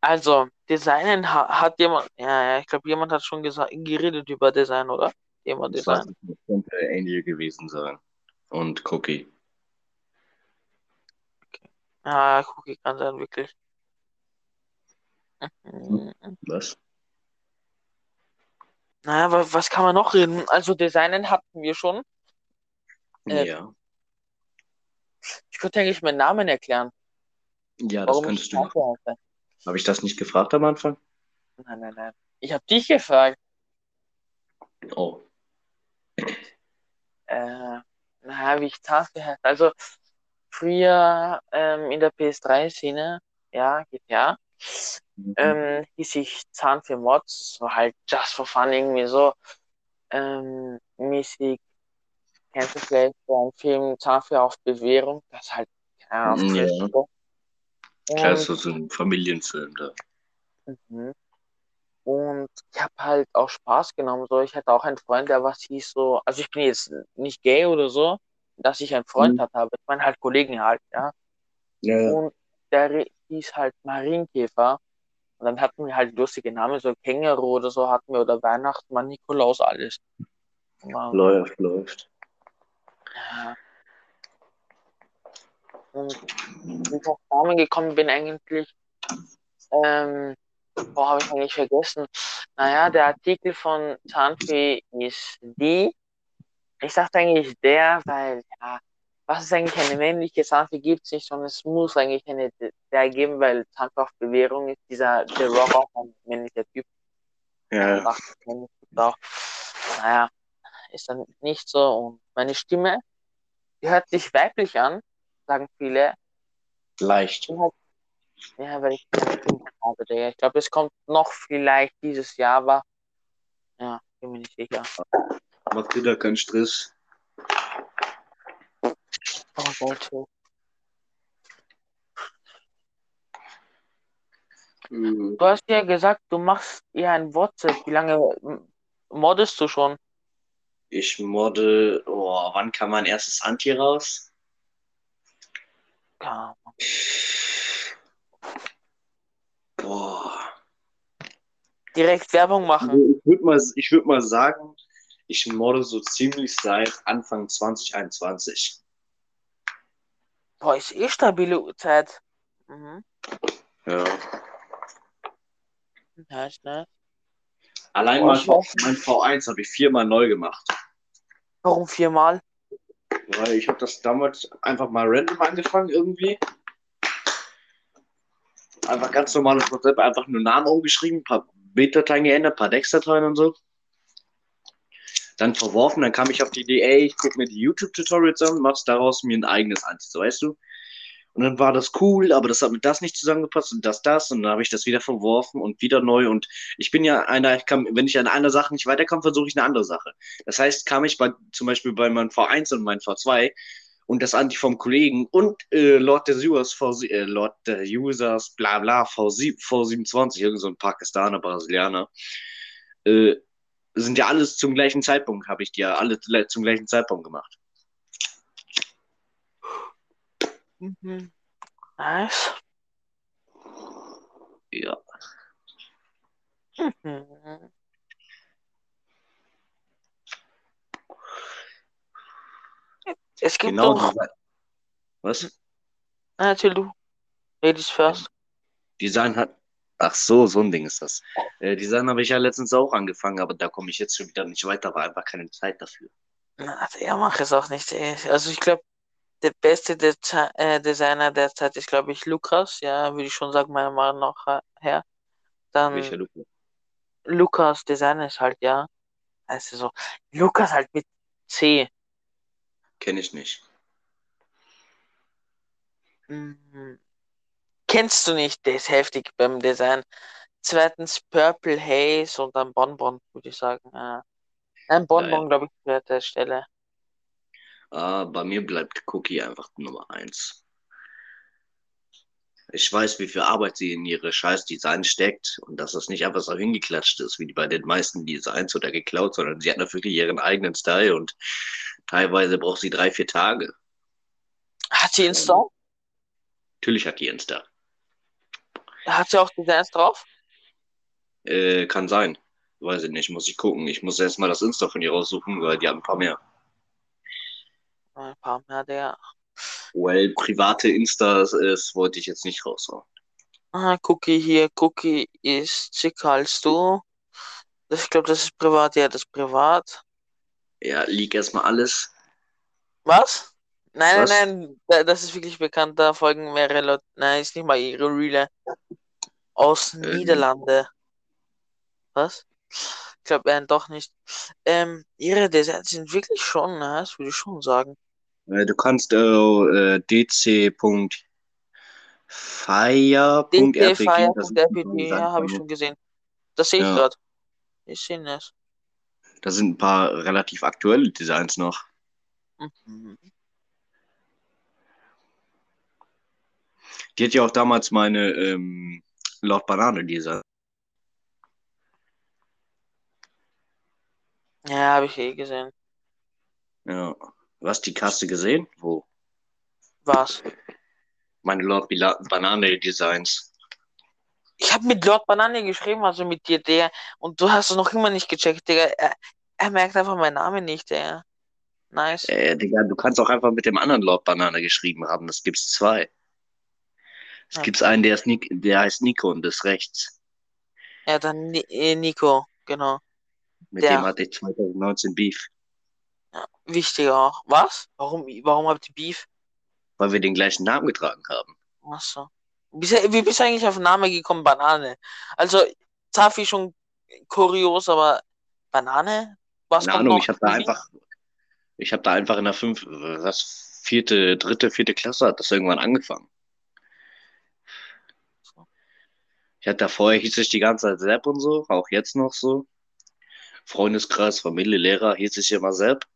Also, Designen ha hat jemand, ja, ja, ich glaube, jemand hat schon gesagt, geredet über Design, oder? Thema Design. das könnte Angel gewesen sein. Und Cookie. Ah, Cookie kann sein, wirklich. Mhm. Was? Naja, wa- was kann man noch reden? Also Designen hatten wir schon. Äh, Ja. Ich könnte eigentlich meinen Namen erklären, Ja, das warum könntest du. Habe ich das nicht gefragt am Anfang? Nein, nein, nein. Ich habe dich gefragt. Oh. Äh, naja, wie ich Zahnfee heiße. Also früher ähm, in der PS3-Szene, ja, GTA, Mhm. ähm, hieß ich Zahnfee Mods. Das war halt just for fun irgendwie so ähm, mäßig. Kennst du vielleicht so einen Film Zahnfee auf Bewährung? Das halt keine Ahnung, auf Ja. Klar, ist so so ein Familienfilm da. Mhm. Und ich habe halt auch Spaß genommen. So, ich hatte auch einen Freund, der was hieß so, also ich bin jetzt nicht gay oder so, dass ich einen Freund Mhm. hatte, aber ich meine halt Kollegen halt, ja. Ja. Und der hieß halt Marienkäfer. Und dann hatten wir halt lustige Namen, so Känguru oder so hatten wir oder Weihnachtsmann, Nikolaus, alles. Läuft, läuft. ja. Und wie ich auf Namen gekommen bin eigentlich, ähm, Boah, habe ich eigentlich vergessen. Naja, der Artikel von Zahnfee ist die. Ich dachte eigentlich der, weil, ja, was ist eigentlich eine männliche Zahnfee gibt es nicht, sondern es muss eigentlich eine der geben, weil Zahnfee auf Bewährung ist. Dieser The Rock auch ein männlicher Typ. Ja, dachte, auch. Naja, ist dann nicht so. Und meine Stimme, die hört sich weiblich an, sagen viele. leicht. Ja, weil ich habe, Digga. Ich glaube, es kommt noch vielleicht dieses Jahr, aber ja, bin mir nicht sicher. Mach dir da keinen Stress. Oh, wollte. Mhm. Du hast ja gesagt, du machst eher ein WhatsApp. Wie lange moddest du schon? Ich modde, oh, wann kam mein erstes Anti raus? Ja, Boah. direkt Werbung machen. Ich würde mal, ich würd mal sagen, ich modde so ziemlich seit Anfang 2021. Boah, ist eh stabile Zeit. Mhm. Ja. Nice, nice. Allein Boah, mal mein V1 habe ich viermal neu gemacht. Warum viermal? Weil ich habe das damals einfach mal random angefangen irgendwie. Einfach ganz normales WhatsApp, einfach nur Namen umgeschrieben, ein paar Bilddateien geändert, ein paar Textdateien und so. Dann verworfen, dann kam ich auf die Idee, ey, ich gucke mir die YouTube-Tutorials an mach's daraus mir ein eigenes Anti, so weißt du? Und dann war das cool, aber das hat mit das nicht zusammengepasst und das, das. Und dann habe ich das wieder verworfen und wieder neu. Und ich bin ja einer, ich kann, wenn ich an einer Sache nicht weiterkomme, versuche ich eine andere Sache. Das heißt, kam ich bei, zum Beispiel bei meinem V1 und meinem V2 und das Anti vom Kollegen und äh, Lord des Users, v, äh, Lord der Users, bla bla, V7, V27, irgend so ein Pakistaner, Brasilianer, äh, sind ja alles zum gleichen Zeitpunkt, habe ich die ja alle zum gleichen Zeitpunkt gemacht. Mhm. Nice. Ja. Mhm. Es gibt Genau. doch. diese- Was? Ah, erzähl du. Ladies first. Design hat. Ach so, so ein Ding ist das. Äh, Design habe ich ja letztens auch angefangen, aber da komme ich jetzt schon wieder nicht weiter, war einfach keine Zeit dafür. Na, Also er macht es auch nicht. ey. Also ich glaube, der beste Dezi äh, Designer derzeit ist, glaube ich, Lukas. Ja, würde ich schon sagen, meiner Meinung nach äh, her. Dann Welcher Lukas? Lukas Designer ist halt, ja. Also so. Lukas halt mit C. Kenne ich nicht. Mhm. Kennst du nicht, der ist heftig beim Design. Zweitens Purple Haze und dann Bonbon, würde ich sagen. Ja. Nein, Bonbon, glaube ich, wäre der Stelle. Ah, bei mir bleibt Cookie einfach Nummer eins. Ich weiß, wie viel Arbeit sie in ihre scheiß Design steckt und dass das nicht einfach so hingeklatscht ist, wie bei den meisten Designs oder geklaut, sondern sie hat da wirklich ihren eigenen Style und teilweise braucht sie drei, vier Tage. Hat sie Insta? Natürlich hat die ihren Style. Hat sie auch Designs drauf? Äh, kann sein. Weiß ich nicht, muss ich gucken. Ich muss erstmal das Insta von ihr raussuchen, weil die haben ein paar mehr. Ein paar mehr, der. Well, private Instas ist, wollte ich jetzt nicht raushauen. Ah, Cookie hier. Cookie ist schicker als du. Das, ich glaube, das ist privat. Ja, das ist privat. Ja, lieg erstmal alles. Was? Nein, Was? nein, nein. da- Das ist wirklich bekannt. Da folgen mehrere Leute. Nein, ist nicht mal ihre Reale. Aus Ähm. Niederlande. Was? Ich glaube, äh, doch nicht. Ähm, ihre Designs sind wirklich schon nice, würde ich schon sagen. Äh, du kannst äh, äh, dc.fire.rpg, das ist dtfire.rpg, ja, habe ich schon gesehen. Das sehe ich Ja. gerade. Ich sehe es. Da sind ein paar relativ aktuelle Designs noch. Mhm. Die hat ja auch damals meine ähm, Lord Banane Design. Ja, habe ich eh gesehen. Ja. Was die Kaste gesehen? Wo? Was? Meine Lord Bila Banane Designs. Ich habe mit Lord Banane geschrieben, also mit dir, der, und du hast es noch immer nicht gecheckt, Digga. Er, er merkt einfach meinen Namen nicht, der. Nice. Äh, Digga, du kannst auch einfach mit dem anderen Lord Banane geschrieben haben. Das gibt's zwei. Es Ja. gibt einen, der, ist Nik der heißt Nico und ist rechts. Ja, dann Ni äh, Nico, genau. Mit Der. dem hatte ich 2019 Beef, Ja, wichtig auch. Was? Warum, warum habt ihr Beef? weil wir den gleichen Namen getragen haben. Achso. Wie bist du eigentlich auf den Namen gekommen, Banane? Also, Zafi schon kurios, aber Banane? Was Keine Ahnung, ich habe da einfach, ich habe da einfach in der fünf, was, vierte, dritte, vierte Klasse hat das irgendwann angefangen. Ich hatte da vorher, hieß ich die ganze Zeit Sepp und so, auch jetzt noch so. Freundeskreis, Familie, Lehrer, hieß ich immer Sepp,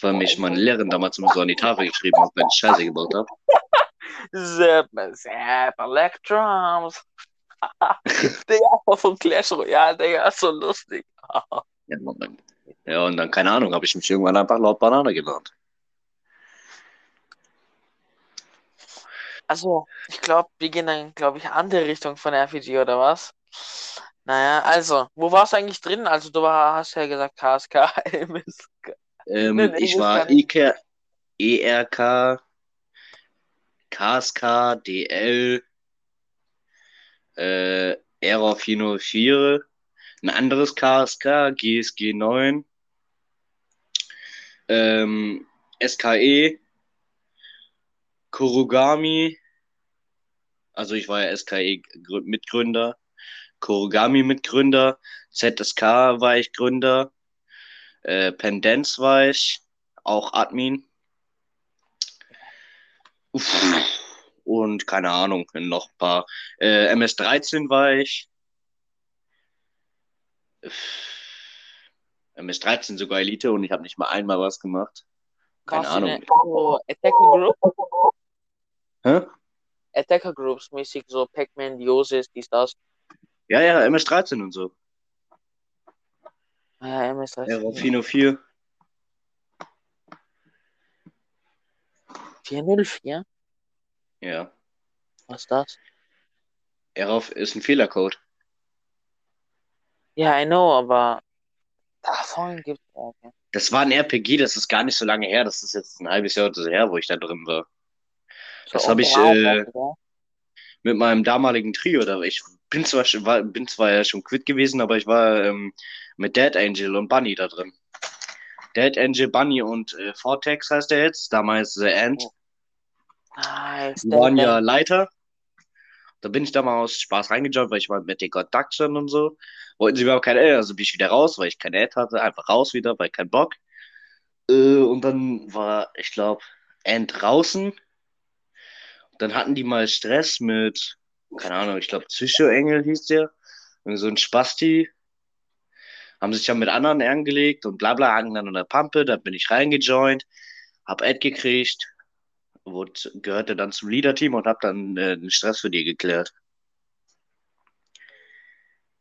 weil mich meine Lehrerin damals immer so an die Tafel geschrieben hat, wenn ich Scheiße gebaut habe. Sepp, Sepp, Electrums. [LAUGHS] Digga, von Clash Royale, Digga, ist so lustig. [LAUGHS] Ja, und dann, ja, und dann, keine Ahnung, habe ich mich irgendwann einfach laut Banane genannt. Also, ich glaube, wir gehen dann, glaube ich, andere Richtung von RPG oder was? Naja, also, wo warst du eigentlich drin? Also, du war, hast ja gesagt KSK, MSK. [LAUGHS] Ähm, ich war. IK, ERK, KSK, DL, äh, Error 404, ein anderes KSK, GSG 9, ähm, SKE, Kurugami, also ich war ja SKE Grü- Mitgründer, Kurugami Mitgründer, ZSK war ich Gründer, äh, Pendenz war ich, auch Admin. Uff. Und keine Ahnung, noch ein paar. Äh, MS13 war ich. MS13 sogar Elite und ich habe nicht mal einmal was gemacht. Keine Warst Ahnung. so Attacker Group? Hä? Attacker Groups mäßig, so Pac-Man, Diosis, dies, das. Ja, ja, MS13 und so. Ah Ja, MS-13. Error 404. 404? Ja. Was ist das? Error ist ein Fehlercode. Ja, I know, aber davon gibt es okay. Das war ein RPG, das ist gar nicht so lange her. Das ist jetzt ein halbes Jahr oder so her, wo ich da drin war. So Das habe ich, äh, mit meinem damaligen Trio. Da ich bin zwar, war, bin zwar ja schon quitt gewesen, aber ich war ähm, mit Dead Angel und Bunny da drin. Dead Angel, Bunny und äh, Vortex heißt er jetzt. Damals The End. Nice. Die der- waren der- ja Leiter. Da bin ich da mal aus Spaß reingejumpt, weil ich war mit den Conduction und so. Wollten sie überhaupt kein Ad, also bin ich wieder raus, weil ich kein Ad hatte. Einfach raus wieder, weil kein Bock. Äh, und dann war, ich glaube, End draußen. Dann hatten die mal Stress mit, keine Ahnung, ich glaube, Psycho-Engel hieß der. Irgend so ein Spasti. Haben sich dann mit anderen angelegt und bla bla, hangen dann an der Pampe. Da bin ich reingejoint, hab Ad gekriegt, wurde, gehörte dann zum Leader-Team und hab dann äh, den Stress für die geklärt.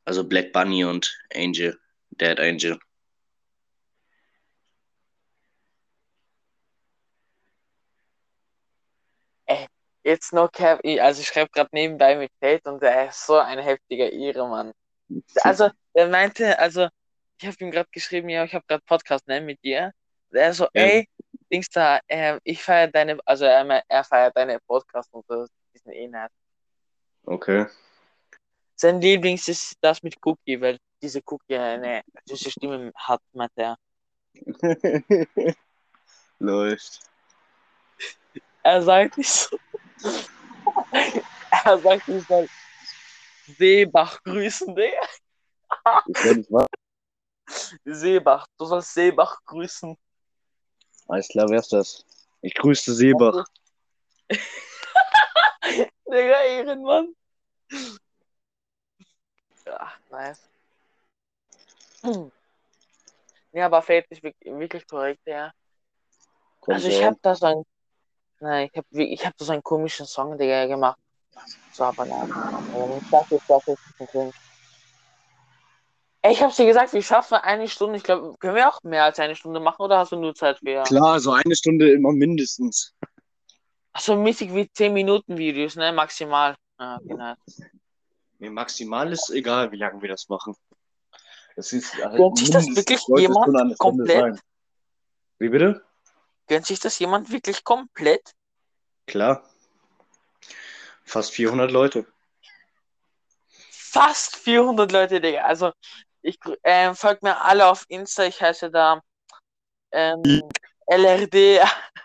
Also Black Bunny und Angel, Dead Angel. Jetzt noch Cap, also ich schreibe gerade nebenbei mit Tate und der ist so ein heftiger Ehre, Mann. Also, er meinte, also, ich habe ihm gerade geschrieben, ja, ich habe gerade Podcast ne, mit dir. Und er so, Ja. ey, Dings da, äh, ich feiere deine, also er, er feiert deine Podcast und so, die sind eh nett. Okay. Sein Lieblings ist das mit Cookie, weil diese Cookie eine süße Stimme hat, meinte er. [LAUGHS] Läuft. Er sagt nicht so. [LAUGHS] er sagt, ich soll Seebach grüßen, Digga. Ich weiß nicht, was. Seebach, du sollst Seebach grüßen. Alles klar, wer ist das? Ich grüße Seebach. [LAUGHS] Digga, Ehrenmann. Ja, nice. Hm. Ja, aber Fate ist wirklich, korrekt, ja. Kommt Also ich habe da so ein, nein, ich habe ich hab so einen komischen Song, Digga, gemacht. So, aber nein. Ich dachte, ich hab's dir gesagt, wir schaffen eine Stunde. Ich glaube, können wir auch mehr als eine Stunde machen oder hast du nur Zeit für? Klar, so eine Stunde immer mindestens. Achso, mäßig wie 10 Minuten Videos, ne? Maximal. Ja, genau. Nee, maximal ist egal, wie lange wir das machen. Das ist halt Gönnt sich das wirklich jemand komplett? sein. Wie bitte? Gönnt sich das jemand wirklich komplett? Klar. Fast 400 Leute. Fast 400 Leute, Digga. Also, ich ähm, folgt mir alle auf Insta. Ich heiße da ähm, LRD.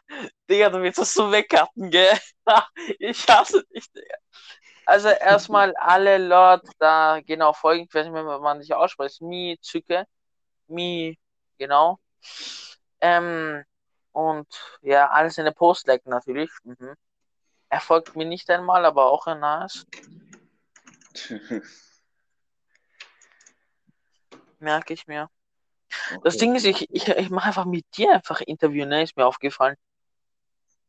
[LAUGHS] Digga, du willst das so wegcutten, gell? [LAUGHS] ich hasse dich, Digga. Also, erstmal alle Leute da genau folgen. Ich weiß nicht wie man sich ausspricht. Mi Zücke. Mi, genau. Ähm, und ja, alles in der Post liken natürlich. Mhm. Er folgt mir nicht einmal, aber auch ein nice. [LAUGHS] Merke ich mir. Das Okay. Ding ist, ich, ich, ich mache einfach mit dir einfach Interview, ne? Ist mir aufgefallen.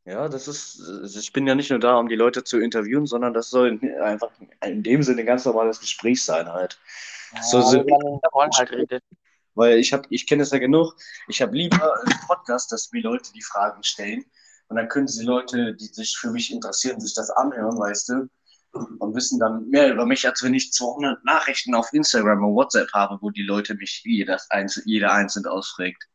Ja, das ist, ich bin ja nicht nur da, um die Leute zu interviewen, sondern das soll einfach in dem Sinne ein ganz normales Gespräch sein halt. So Ja, sind- wenn man halt redet. Weil ich habe, ich kenne es ja genug. Ich habe lieber einen Podcast, dass mir Leute die Fragen stellen. Und dann können die Leute, die sich für mich interessieren, sich das anhören, weißt du, und wissen dann mehr über mich, als wenn ich 200 Nachrichten auf Instagram und WhatsApp habe, wo die Leute mich jedes einzeln, jeder einzeln ausfragt.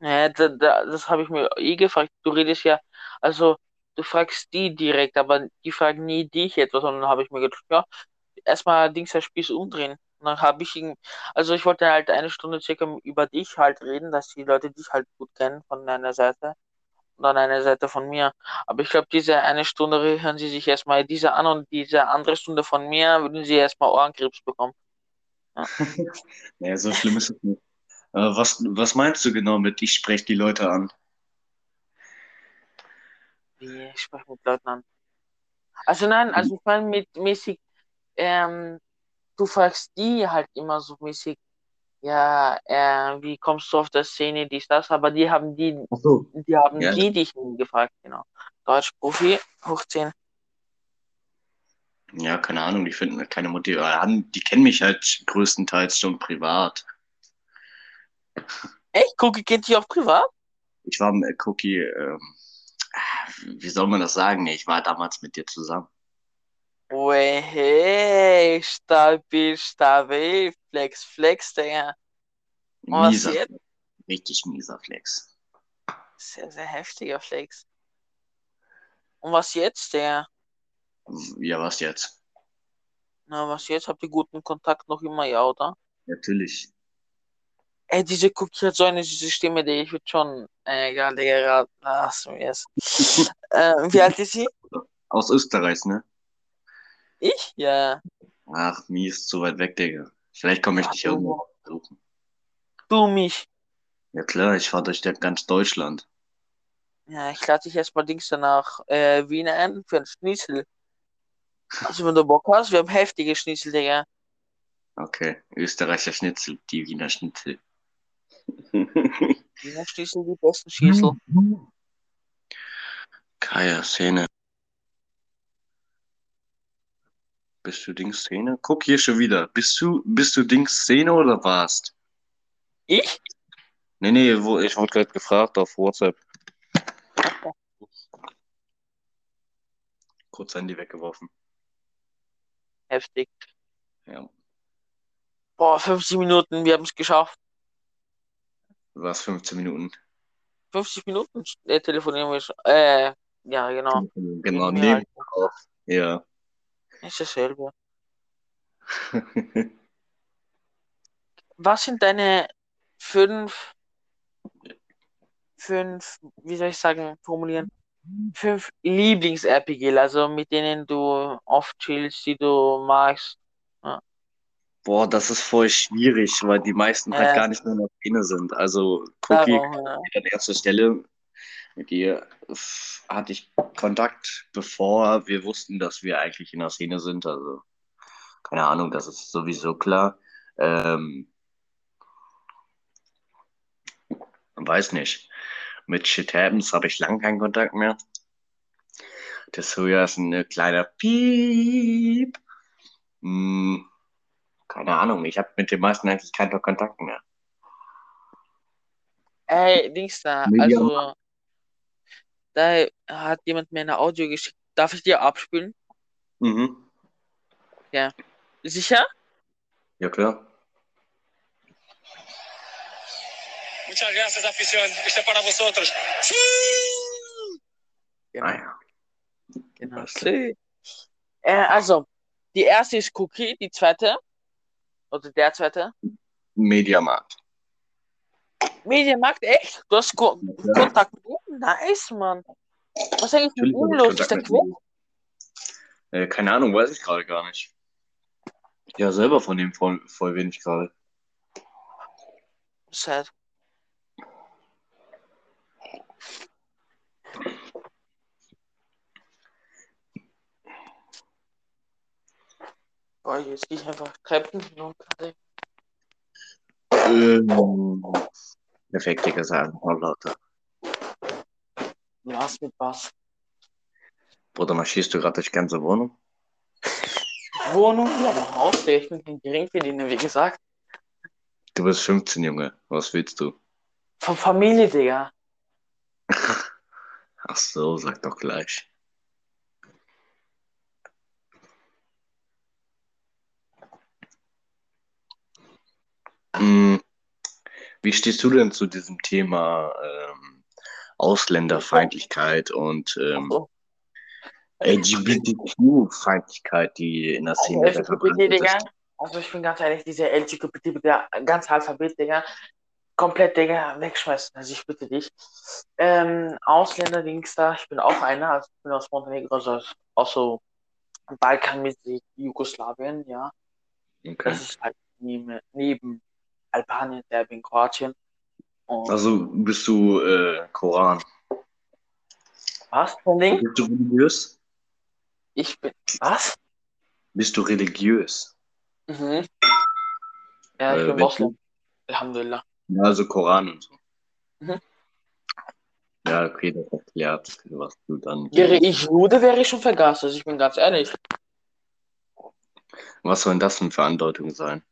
Ja, da, da, das habe ich mir eh gefragt. Du redest ja, also du fragst die direkt, aber die fragen nie dich etwas. Und dann habe ich mir gedacht, ja, erstmal Dings der Spieß umdrehen. Und dann habe ich ihn, also ich wollte halt eine Stunde circa über dich halt reden, dass die Leute dich halt gut kennen von deiner Seite und dann eine Seite von mir. Aber ich glaube, diese eine Stunde hören sie sich erstmal diese an und diese andere Stunde von mir würden sie erstmal Ohrenkrebs bekommen. Naja, [LAUGHS] so schlimm ist es nicht. Äh, was, was meinst du genau mit, ich spreche die Leute an? Wie ich spreche mit Leuten an. Also nein, also ich meine mit mäßig, ähm, du fragst die halt immer so mäßig, ja, äh, wie kommst du auf der Szene, dies, das, aber die haben die, so. die haben Ja. die dich nie gefragt, genau. Deutsch-Profi, hoch 10. Ja, keine Ahnung, die finden keine Motivation. Die kennen mich halt größtenteils schon privat. Echt? Cookie kennt dich auch privat? Ich war mit Cookie, ähm, wie soll man das sagen? Ich war damals mit dir zusammen. Hey, stabil, stabil, flex, flex, Digga. Und was Mieser, jetzt? richtig mieser Flex. Sehr, sehr heftiger Flex. Und was jetzt, der? Ja, was jetzt? Na, was jetzt? Habt ihr guten Kontakt noch immer, ja, oder? Natürlich. Ey, diese Cookie hat so eine süße Stimme, die ich würde schon, äh, egal, Digga, lass mir es. [LAUGHS] äh, wie alt ist sie? Aus Österreich, ne? Ich? Ja. Ach, mies, zu weit weg, Digga. Vielleicht komme ich Ach, dich du. irgendwo besuchen. Du mich. Ja klar, ich fahre durch ganz Deutschland. Ja, ich lade dich erstmal Dings nach äh, Wien ein für ein Schnitzel. Also, wenn du Bock hast, wir haben heftige Schnitzel, Digga. Okay, Österreicher Schnitzel, die Wiener Schnitzel. Wiener Schnitzel, die besten Schießel. Kaya, Szene. Bist du Dings Szene? Guck hier schon wieder. Bist du, bist du Dings Szene oder warst? Ich? Nee, nee, wo, ich wurde gerade gefragt auf WhatsApp. Kurz Handy weggeworfen. Heftig. Ja. Boah, 50 Minuten, wir haben es geschafft. Was, 15 Minuten? 50 Minuten äh, telefonieren wir schon. Äh, ja, genau. Genau, nehmen wir auf. Ja. Ist dasselbe. [LAUGHS] Was sind deine fünf, fünf, wie soll ich sagen, formulieren? Fünf Lieblings-RPG, also mit denen du oft chillst, die du magst. Boah, das ist voll schwierig, weil die meisten halt Äh. gar nicht mehr in der Szene sind. Also Cookie Darum, ja. an erster Stelle. Mit ihr hatte ich Kontakt, bevor wir wussten, dass wir eigentlich in der Szene sind. Also, keine Ahnung, das ist sowieso klar. Ähm, weiß nicht. Mit Shit Happens habe ich lang keinen Kontakt mehr. Das Soja ist ein kleiner Piep. Hm, keine Ahnung, ich habe mit den meisten eigentlich keinen Kontakt mehr. Ey, Dings da, also, da hat jemand mir ein Audio geschickt. Darf ich dir abspielen? Mhm. Sicher? Ja, klar. Muchas gracias, afición. Este es para vosotros. Genau. Ah, ja. Genau. Äh, also, die erste ist Cookie, die zweite, oder der zweite. Mediamarkt. Mediamarkt, echt? Du hast Ko Ja, Kontakt mit ihm? Nice, Mann. Was ist eigentlich mit ihm los? Ist der ihm. Äh, keine Ahnung, weiß ich gerade gar nicht. Ja, selber von dem voll, voll wenig gerade. Sad. Boah, jetzt gehe ich einfach Treppen. Ähm, perfekt, Digga, sagen. Oh, lauter. Was mit was? Bruder, marschierst du gerade durch ganze Wohnung? Wohnung, ja, aber Haus, ich bin Geringverdiener, wie gesagt. Du bist 15, Junge. Was willst du? Von Familie, Digga. [LAUGHS] Ach so, sag doch gleich. Hm, Wie stehst du denn zu diesem Thema ähm, Ausländerfeindlichkeit und ähm. LGBTQ-Feindlichkeit, die in der Szene LGBT, ist? Also ich bin ganz ehrlich, diese LGBT, Digga, ganz Alphabet, Digga, komplett, Digga, wegschmeißen. Also ich bitte dich. Ähm, Ausländer-Dings da, ich bin auch einer, also ich bin aus Montenegro, also aus so Balkanmäßig Jugoslawien, ja. Okay. Das ist halt neben, neben Albanien, Serbien, Kroatien. Und Also bist du äh, Koran? was für ein Ding? Bist du religiös? Ich bin, was? Bist du religiös? Mhm. Ja, ich Äh, bin? Moslem. Alhamdulillah. Ja, also Koran und so. Mhm. Ja, okay, das erklärt, was du dann. Wäre ich Jude, wäre ich schon vergaß. Also ich bin ganz ehrlich. Was soll denn das denn für Andeutung sein?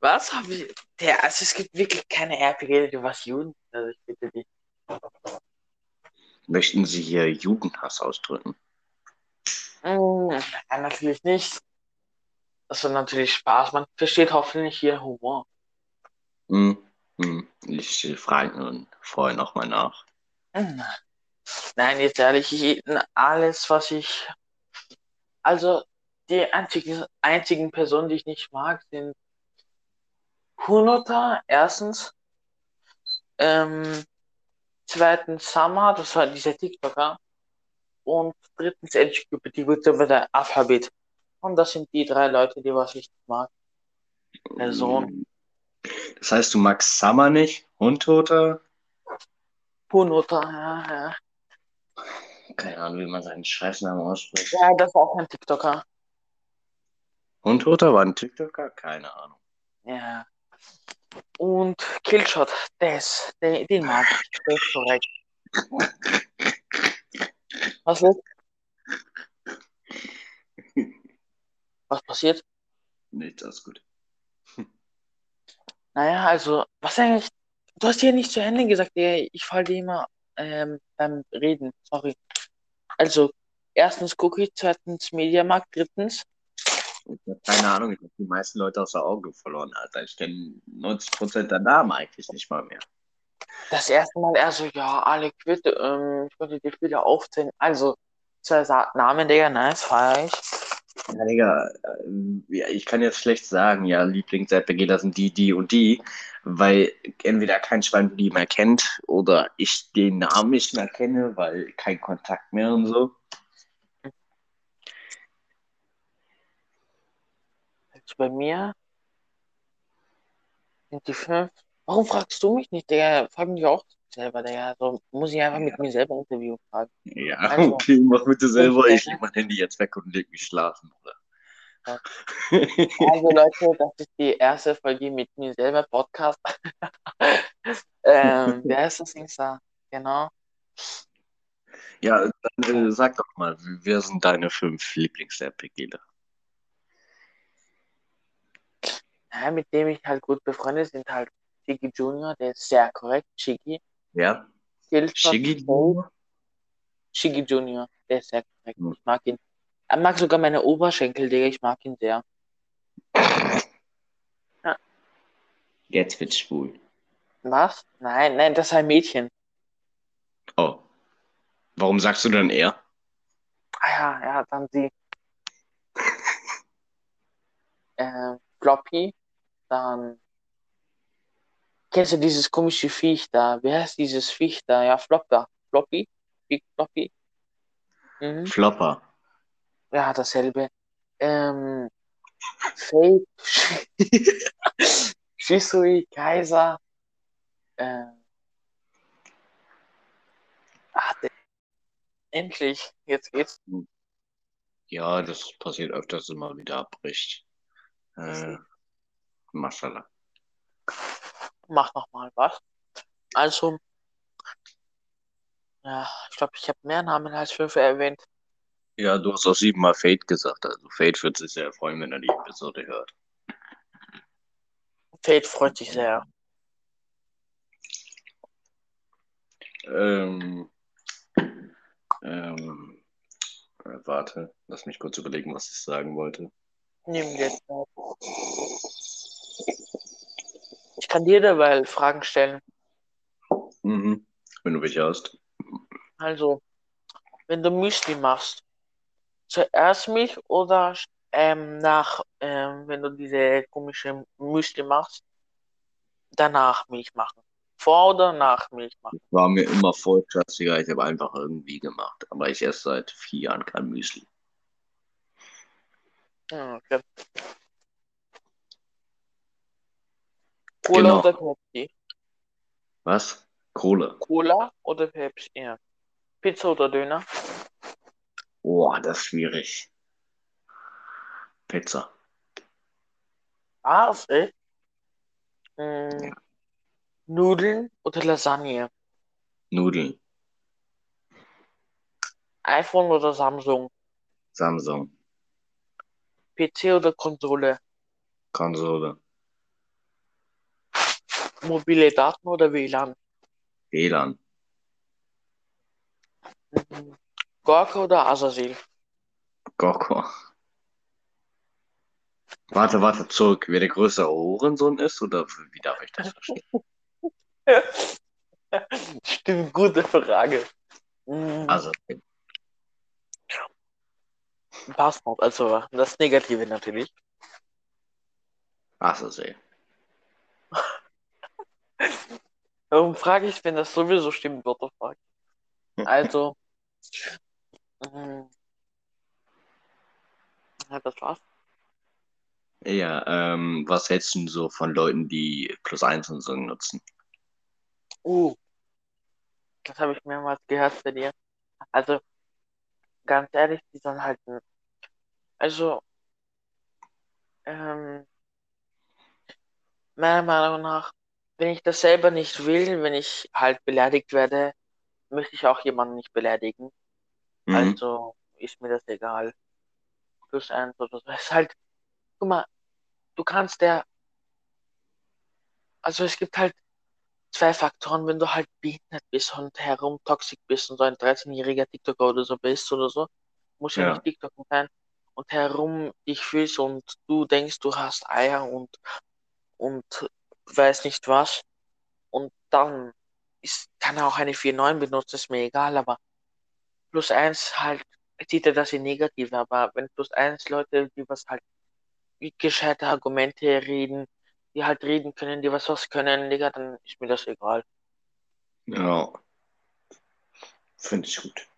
Was habe ich. Der, also es gibt wirklich keine RPG, was Juden. Also ich bitte dich. Möchten Sie hier Judenhass ausdrücken? Mm, ja, natürlich nicht. Das war natürlich Spaß. Man versteht hoffentlich hier Humor. Hm, hm. Ich frage nun vorher nochmal nach. Mm. Nein, jetzt ehrlich, ich, alles, was ich. Also, die einzigen, einzigen Personen, die ich nicht mag, sind Hunota, erstens. Ähm, zweitens Summer, das war dieser TikToker. Und drittens LGBT, wird der Alphabet. Und das sind die drei Leute, die was ich nicht mag. Person. Das heißt, du magst Summer nicht? Hundtoter? Hunota, ja, ja. Keine Ahnung, wie man seinen Scheißnamen ausspricht. Ja, das ist auch ein TikToker. Hundtoter war ein TikToker? Keine Ahnung. Ja. Und Killshot, das, den, den mag ich. Der ist korrekt. Was ist? Was passiert? Nicht, alles gut. [LAUGHS] Naja, also, was eigentlich? Du hast ja nicht zu Ende gesagt, Digga. ich falle dir immer ähm, beim Reden. Sorry. Also, erstens Cookie, zweitens Mediamarkt, drittens keine Ahnung, ich habe die meisten Leute aus der Augen verloren, Alter. Ich kenne 90% der Namen eigentlich nicht mal mehr. Das erste Mal er so, ja, alle Quitte, ähm, ich konnte die wieder aufzählen. Also, zwei Namen, Digga, nice, feier ich. Ja, Digga, ähm, ja, ich kann jetzt schlecht sagen, ja, Lieblings-RPG, sind die, die und die, weil entweder kein Schwein die mehr kennt oder ich den Namen nicht mehr kenne, weil kein Kontakt mehr und so. Jetzt bei mir sind die fünf. Warum fragst du mich nicht, Digga? Frag mich auch selber, Digga. So muss ich einfach mit mir selber Interview fragen. Ja, Also, okay, mach bitte selber. ich- leg mein Handy jetzt weg und leg mich schlafen, oder? Ja. Also Leute, das ist die erste Folge mit mir selber Podcast. [LAUGHS] ähm, wer ist das Insta? Genau. Ja, dann äh, sag doch mal, wer sind deine fünf Lieblings-RPGler? Ja, mit dem ich halt gut befreundet sind halt Shiggy Junior, der ist sehr korrekt. Shiggy. Ja? Hilfe, Shiggy? Shiggy Junior, der ist sehr korrekt. Hm. Ich mag ihn. Er mag sogar meine Oberschenkel, Digga. Ich mag ihn sehr. [LAUGHS] Jetzt wird's schwul. Was? Nein, nein, das ist ein Mädchen. Oh. Warum sagst du dann er? Ah ja, ja, dann sie. [LAUGHS] ähm, Floppy, dann. Kennst du dieses komische Viech da? Wer heißt dieses Viech da? Ja, Flopper. Floppy? Big Floppy? Mhm. Flopper. Ja, dasselbe. Ähm, Fate, Shisui, [LAUGHS] Kaiser. Ähm, der- endlich, jetzt geht's. Ja, das passiert öfters immer wieder abbricht. Äh. Maschallah. Mach noch mal was. Also, ja, ich glaube, ich habe mehr Namen als fünf erwähnt. Ja, du hast auch siebenmal Fate gesagt. Also Fate wird sich sehr freuen, wenn er die Episode hört. Fate freut sich sehr. Ähm, ähm, äh, warte, lass mich kurz überlegen, was ich sagen wollte. Nimm Zeit. Ich kann dir derweil Fragen stellen. Mhm. Wenn du welche hast. Also, wenn du Müsli machst, zuerst Milch oder ähm, nach, ähm, wenn du diese komische Müsli machst, danach Milch machen? Vor oder nach Milch machen? War mir immer voll klassiger. Ich habe einfach irgendwie gemacht. Aber ich esse seit vier Jahren kein Müsli. Hm, okay. Cola Genau. oder Pepsi? Was? Kohle. Cola oder Pepsi? Ja. Pizza oder Döner? Boah, das ist schwierig. Pizza. Was? Echt? Hm, Nudeln oder Lasagne? Nudeln. iPhone oder Samsung? Samsung. PC oder Konsole? Konsole. Mobile Daten oder WLAN? WLAN. Gorka oder Azazel? Gokko. Warte, warte, zurück. Wer der größere Hurensohn ist oder wie darf ich das verstehen? [LAUGHS] Stimmt, gute Frage. Also, Passt noch, also das Negative natürlich. also sehr. Warum frage ich, wenn das sowieso stimmt, wird frage Also, [LAUGHS] ja, das war's. Ja, ähm, was hältst du so von Leuten, die Plus eins und so nutzen? Uh, das habe ich mehrmals gehört bei dir. Also, ganz ehrlich, die sollen halt, also, ähm, meiner Meinung nach, wenn ich das selber nicht will, wenn ich halt beleidigt werde, möchte ich auch jemanden nicht beleidigen. Mhm. Also ist mir das egal. Plus eins oder so. Es ist halt, guck mal, du kannst der, also es gibt halt zwei Faktoren, wenn du halt behindert bist und herumtoxisch bist und so ein 13-jähriger TikToker oder so bist oder so, muss ja Ja. nicht TikToker sein. und herum dich fühlst und du denkst, du hast Eier und, und weiß nicht was. Und dann ist, kann er auch eine 4.9 benutzen, ist mir egal, aber plus eins halt sieht er das in negativ, aber wenn plus eins Leute, die was halt gescheite Argumente reden, die halt reden können, die was was können, Digga, dann ist mir das egal. Ja. Finde ich gut.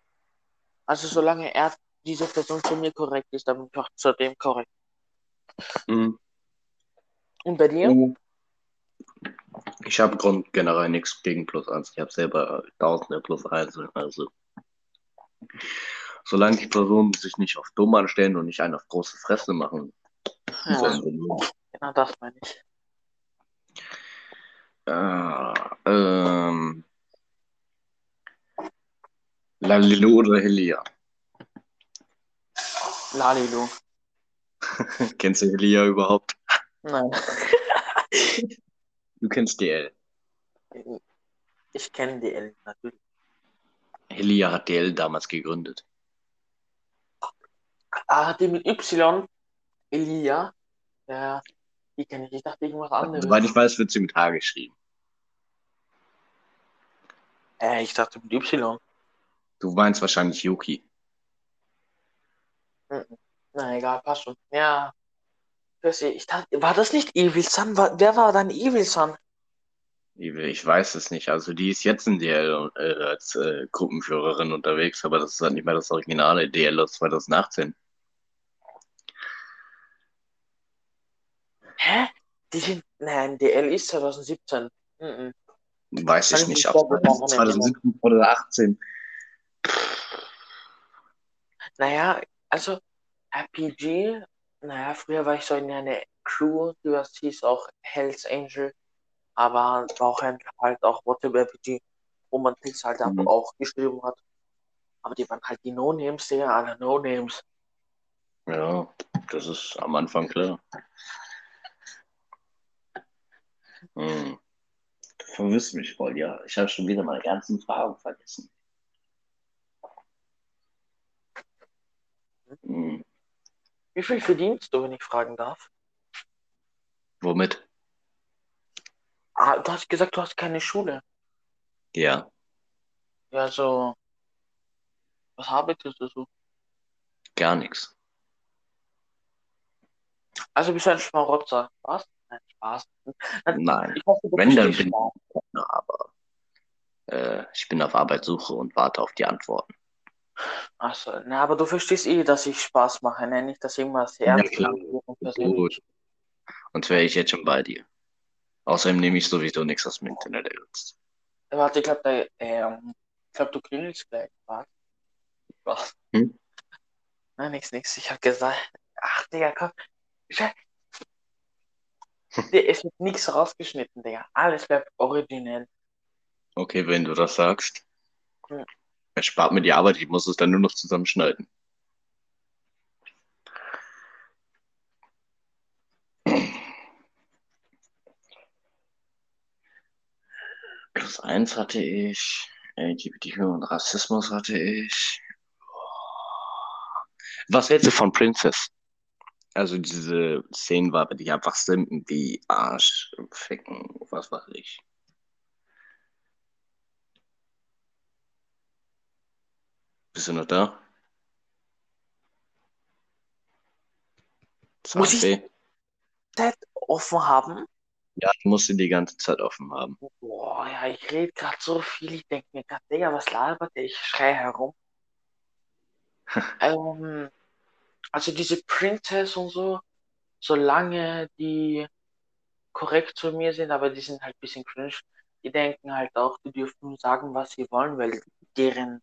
Also solange er diese Person zu mir korrekt ist, dann bin ich auch zu dem korrekt. Mhm. Und bei dir? Oh. Ich habe Grund generell nichts gegen plus eins. Ich habe selber tausende plus eins. Also solange die Personen sich nicht auf dumm anstellen und nicht einen auf große Fresse machen. Ja, genau das meine ich. Ah, ähm, Lalilu oder Helia? Lalilu. [LAUGHS] Kennst du Helia überhaupt? Nein. [LAUGHS] Du kennst DL. Ich kenne die L natürlich. Helia hat DL damals gegründet. Ah, die mit Y, Elia. Ja, die kenne ich. Ich dachte irgendwas anderes. Soweit ich weiß, wird sie mit H geschrieben. Äh, ich dachte mit Y. Du meinst wahrscheinlich Yuki. Na egal, passt schon. Ja. Ich dachte, war das nicht Evil Sun? War, wer war dann Evil Sun? Ich weiß es nicht. Also die ist jetzt in DL äh, als äh, Gruppenführerin unterwegs, aber das ist halt nicht mehr das originale DL aus 2018. Hä? Die sind. Nein, DL ist 2017. Mhm. Weiß ich ich nicht, daran 2017 oder 18. Naja, also RPG, naja, früher war ich so in einer Crew, die was hieß auch Hells Angel, aber war auch halt auch WhatsApp RPG, wo man Text halt Mhm. auch geschrieben hat. Aber die waren halt die No-Names, der alle No-Names. Ja, das ist am Anfang klar. Hm. Du verwirrst mich voll, ja. Ich habe schon wieder meine ganzen Fragen vergessen. Hm. Wie viel verdienst du, wenn ich fragen darf? Womit? Ah, du hast gesagt, du hast keine Schule. Ja, Ja, so. Was arbeitest du so? gar nichts. Also bist du ein Schmarotzer. Was? Nein, Spaß. Nein. Ich hoffe, du Wenn, dann bin ich aber äh, ich bin auf Arbeitssuche und warte auf die Antworten. Achso, na, aber du verstehst eh, dass ich Spaß mache, ne? Nicht, dass irgendwas ernst klar. und persönlich. Gut. Und wäre ich jetzt schon bei dir. Außerdem nehme ich sowieso nichts aus dem Internet ernst. Warte, ich glaube, ähm, ich glaube, du klingelst gleich. Was? Was? Hm? Nein, nix, nix. Ich hab gesagt, ach, Digga, komm. Es wird nichts rausgeschnitten, Digga. Alles bleibt originell. Okay, wenn du das sagst. Hm. Erspart mir die Arbeit, ich muss es dann nur noch zusammenschneiden. Plus eins hatte ich, LGBTQ und Rassismus hatte ich. Was hältst du von Princess? Also diese Szenen, war, die einfach simpen wie Arsch, Ficken, was weiß ich. Bist du noch da? Muss ich-? Zeit offen haben. Ja, du musst sie die ganze Zeit offen haben. Boah, ja, ich rede gerade so viel. Ich denke mir gerade, Digga, was labert der? Ich schreie herum. [LAUGHS] ähm, also diese Princess und so, solange die korrekt zu mir sind, aber die sind halt ein bisschen cringe, die denken halt auch, die dürfen sagen, was sie wollen, weil deren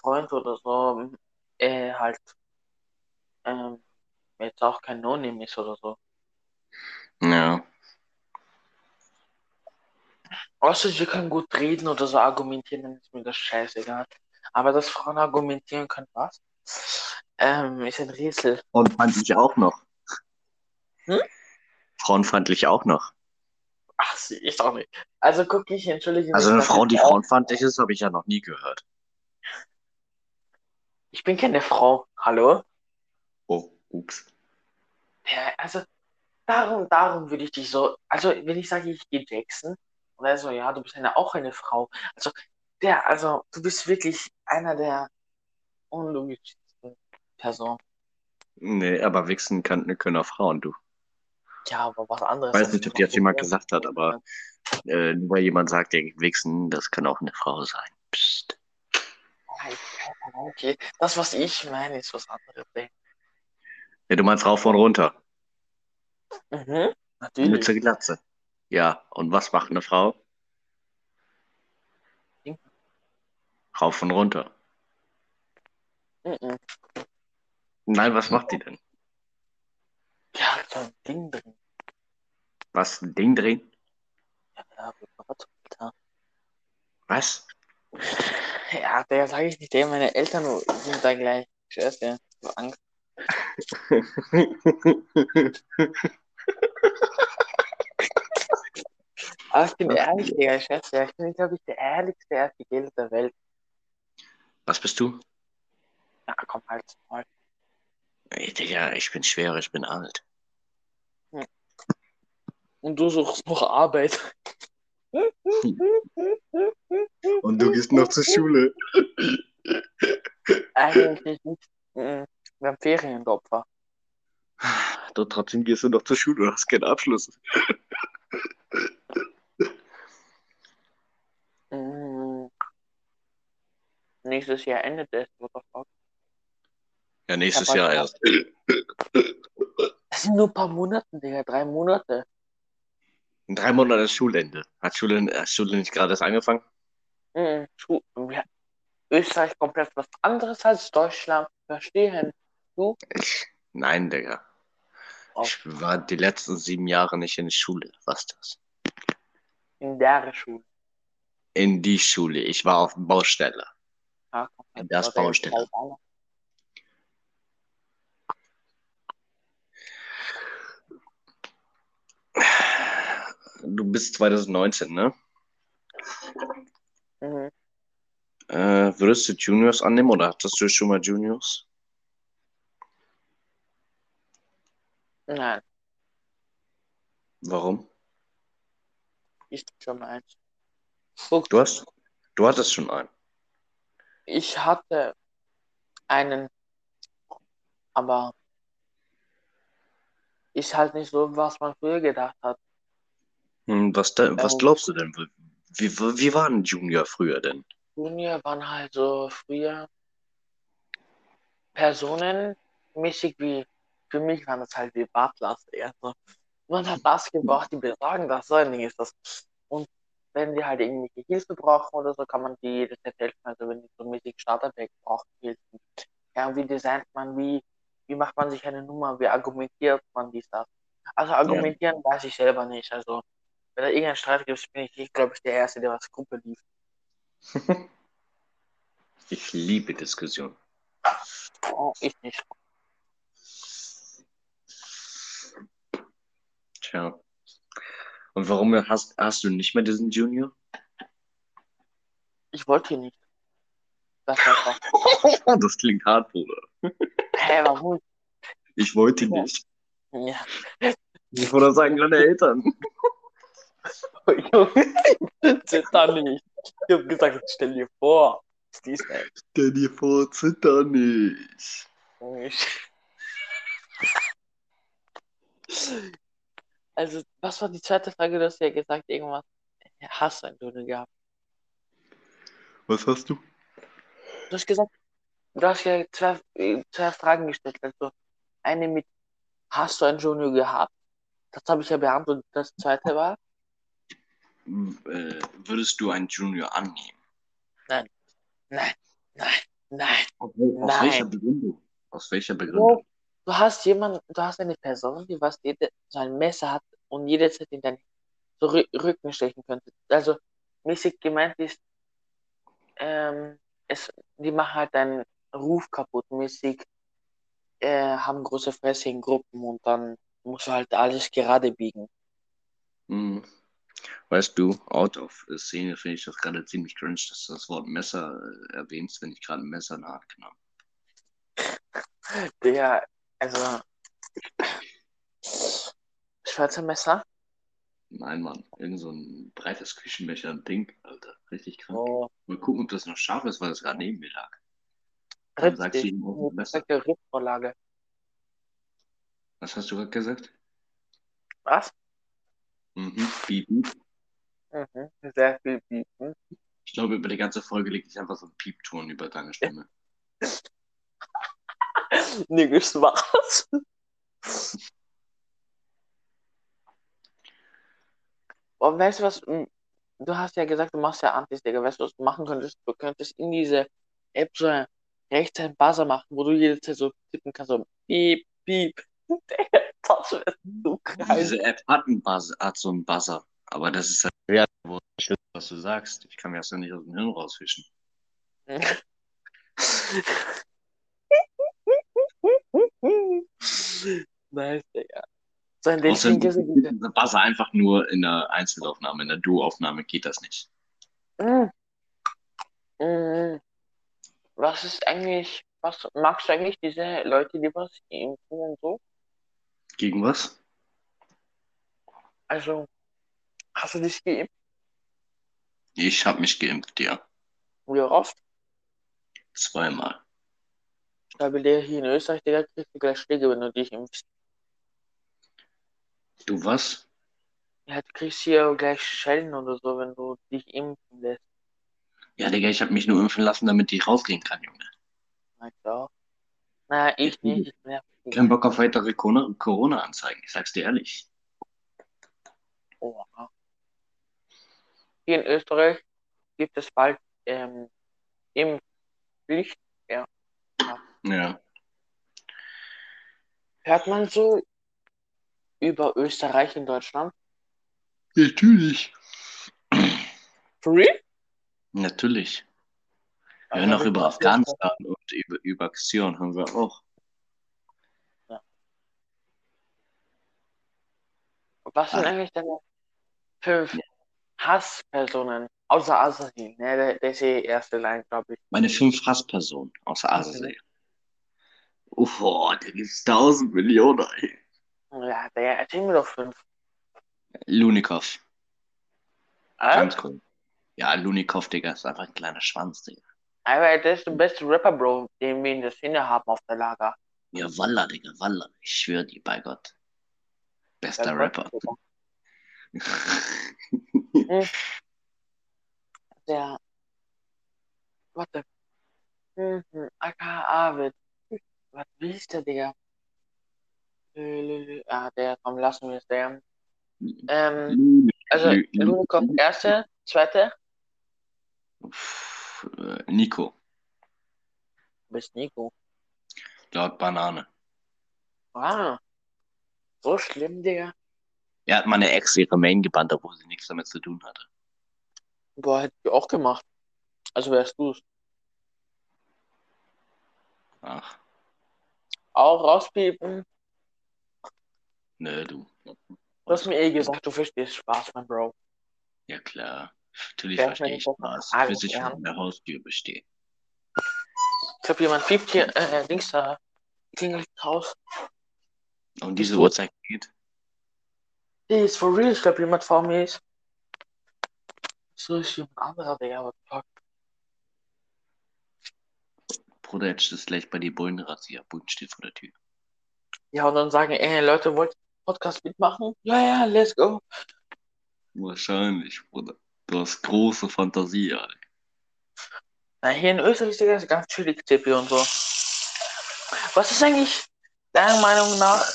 Freund oder so äh, halt ähm, jetzt auch kein No-Name ist oder so. Ja. Außer sie können gut reden oder so argumentieren, dann ist mir das scheißegal. Aber dass Frauen argumentieren können, was? Ähm, ist ein Rätsel. Frauenfeindlich auch noch. Hm? Frauenfeindlich auch noch. Ach, sie ist auch nicht. Also guck ich, entschuldige Also mich, eine dass Frau, ich die auch- frauenfeindlich ist, habe ich ja noch nie gehört. Ich bin keine Frau. Hallo? Oh, ups. Ja, also darum, darum würde ich dich so, also wenn ich sage, ich gehe Jackson, und er so, ja, du bist ja auch eine Frau. Also, der, also, du bist wirklich einer der unlogischsten Personen. Nee, aber wichsen kann, können auch Frauen, du. Ja, aber was anderes. Ich weiß nicht, ob dir das jemand gesagt hat, aber äh, nur weil jemand sagt, der wichsen, das kann auch eine Frau sein. Psst. Okay, das, was ich meine, ist was anderes. Ja, du meinst rauf und runter. Mhm, Mit natürlich. zur Glatze. Ja, und was macht eine Frau? Rauf und runter. Mhm. Nein, was macht die denn? Ja, so ein Ding drin. Was, ein Ding drehen? Ja, ja. Was? Ja, der sage ich nicht, der meine Eltern sind da gleich. Ich schwör's dir, so Angst. [LAUGHS] Aber ich bin ehrlich, Digga, ich dir, ich bin, glaube ich, der ehrlichste FPGler der Welt. was bist du? Ja, komm halt mal. Ey, Digga, ich bin schwer, ich bin alt. Und du suchst noch Arbeit. Und du gehst noch zur Schule. Eigentlich nicht. Mhm. Wir haben Ferien, du Opfer. Du, trotzdem gehst du noch zur Schule, du hast keinen Abschluss. Mhm. Nächstes Jahr endet es, fuck? Ja, nächstes Jahr erst. Das sind nur ein paar Monate, Digga, drei Monate. In drei Monaten ist Schulende. Hat Schule, hat Schule nicht gerade erst angefangen? Mhm. Schu- ja. Österreich komplett was anderes als Deutschland. Verstehen. Ich, nein, Digga. Oh. Ich war die letzten sieben Jahre nicht in der Schule. Was ist das? In der Schule. In die Schule. Ich war auf Baustelle. Ja, komplett. In das Baustelle. ist halt auch- Du bist 2019, ne? Mhm. Äh, würdest du Juniors annehmen oder hattest du schon mal Juniors? Nein, Warum? ist schon mal eins. Guck, Du hast, du hattest schon einen. ich hatte einen, aber ist halt nicht so, was man früher gedacht hat. Hm, was, da, was Ähm. glaubst du denn? Wie, wie, wie war ein Junior früher denn? Junior waren halt so früher Personen mäßig wie, für mich waren das halt wie Butlers eher so. Man hat das gebraucht, die besorgen das, so ein Ding ist das. Und wenn die halt irgendwelche Hilfe brauchen oder so, kann man die jederzeit helfen. Also wenn die so mäßig Starterback brauchen, Hilfen. Ja, wie designt man, wie, wie macht man sich eine Nummer, wie argumentiert man dies, das. Also argumentieren weiß ich selber nicht. Also wenn da irgendein Streit gibt, bin ich, glaube ich, der Erste, der was Gruppe lief. [LAUGHS] Ich liebe Diskussion. Oh, ich nicht. Tja. Und warum hast, hast du nicht mehr diesen Junior? Ich wollte ihn nicht. Das. [LAUGHS] Das klingt hart, Bruder. Hä, warum? Ich wollte Ja. nicht. Ja. Ich wollte sagen, deine Eltern. [LAUGHS] [LAUGHS] Zitter nicht. Ich hab gesagt, stell dir vor. Was dies denn? Stell dir vor, zitter nicht. Also, was war die zweite Frage? Du hast ja gesagt, irgendwas. Hast du ein Doodle gehabt? Was hast du? Du hast gesagt, du hast ja zwei, zwei Fragen gestellt. Also, eine mit, hast du ein Junior gehabt? Das habe ich ja beantwortet. Das zweite war, würdest du einen Junior annehmen? nein, nein, nein. Aus, Nein. welcher Begründung? Aus welcher Begründung? Bro, du hast jemanden, du hast eine Person, die was jede, so ein Messer hat und jederzeit in deinen Rücken stechen könnte. Also mäßig gemeint ist, ähm, es, die machen halt deinen Ruf kaputt, mäßig äh, haben große Fresse in Gruppen und dann musst du halt alles gerade biegen. Hm. Weißt du, out of Szene finde ich das gerade ziemlich cringe, dass du das Wort Messer äh, erwähnst, wenn ich gerade ein Messer in der Hand genommen [LAUGHS] Der, Also, Schweizer Messer. Nein, Mann. Irgend so ein breites Küchenbecher, ein Ding, Alter. Richtig krank. Oh, Mal gucken, ob das noch scharf ist, weil es gerade neben mir lag. Dann sagst du richtig. ihm auch besser. Perfekte Rippvorlage. Was hast du gerade gesagt? Was? Mhm. Piep, piep. Mhm. Sehr viel bieten. Ich glaube, über die ganze Folge lege ich einfach so einen Piepton über deine Stimme. [LAUGHS] Niggas was? Und weißt du was? m, Du hast ja gesagt, du machst ja Antis, Digga. Weißt du, was du machen könntest? Du könntest in diese App so ein rechts ein Buzzer machen, wo du jede Zeit so tippen kannst, so piep, piep. [LAUGHS] Digga, das wäre so geil. Diese App hat, einen Buzz, hat so einen Buzzer. Aber das ist halt weiß, was du sagst. Ich kann mir das ja nicht aus dem Hirn rausfischen. [LAUGHS] nice, Digga. So ein Außerdem ist dieser Buzzer einfach nur in der Einzelaufnahme. In der Duo-Aufnahme geht das nicht. Mm. Mm. Was ist eigentlich, was magst du eigentlich diese Leute, die was impfen und so? Gegen was? Also, hast du dich geimpft? Ich habe mich geimpft, ja. Wie oft? Zweimal. Ich glaube, der hier in Österreich, Digga, kriegst du gleich Schläge, wenn du dich impfst. Du was? Ja, du kriegst hier gleich Schellen oder so, wenn du dich impfen lässt. Ja, Digga, ich habe mich nur impfen lassen, damit ich rausgehen kann, Junge. Na klar. Naja, ich nicht. Ich ja Kein Bock auf weitere Corona- Corona-Anzeigen, ich sag's dir ehrlich. Oh, ja. Hier in Österreich gibt es bald ähm, Impfpflicht. Ja. Hört man so über Österreich in Deutschland? Natürlich. Free? Natürlich. Wir hören auch über Afghanistan und über, über Xion hören wir auch. Was sind Ah. eigentlich deine fünf Hasspersonen außer Assassin? Ne, der, der ist die erste Line, glaube ich. Meine fünf Hasspersonen außer. Uff, oh, da gibt's tausend Millionen, ey. Ja, der erzähl mir doch fünf. Lunikov. Äh? Ganz cool. Ja, Lunikov, Digga, ist einfach ein kleiner Schwanz, Digga. Aber der ist der beste Rapper, Bro, den wir in der Szene haben auf der Lager. Ja, Walla, Digga, Walla. Ich schwöre dir bei Gott. Bester [LAUGHS] Der Rapper. Der. Warte. Aka Arvid. Was wie ist der, Digga? Ah, der, komm, lassen wir es, der. Ähm, also, Lune kommt erste, zweite. Äh, Nico, Du bist Nico. laut Banane. Ah. So schlimm, Digga. Er hat meine Ex ihre Main gebannt, obwohl sie nichts damit zu tun hatte. Boah, hätte ich auch gemacht. Also wärst du's. Ach, Auch rauspiepen. nö, du. Du hast mir eh gesagt, du verstehst Spaß, mein Bro. Ja, klar. Natürlich Wer verstehe ich Spaß, alles bis ich gern? vor der Haustür bestehe. Ich glaube, jemand piept hier, äh, links da. Klingelt raus. Und diese Uhrzeit geht. Nee, ist for real. Ich glaube, jemand vor mir ist. So ist jemand anderer, Digga. What the fuck? Bruder, jetzt ist gleich bei die Bullenrazzia. Bullen steht vor der Tür. Ja, und dann sagen, ey, Leute, wollt ihr Podcast mitmachen? Ja, ja, let's go. Wahrscheinlich, Bruder. Du hast große Fantasie, Alter. Na, hier in Österreich, Digga, ist ganz chillig, CP und so. Was ist eigentlich deiner Meinung nach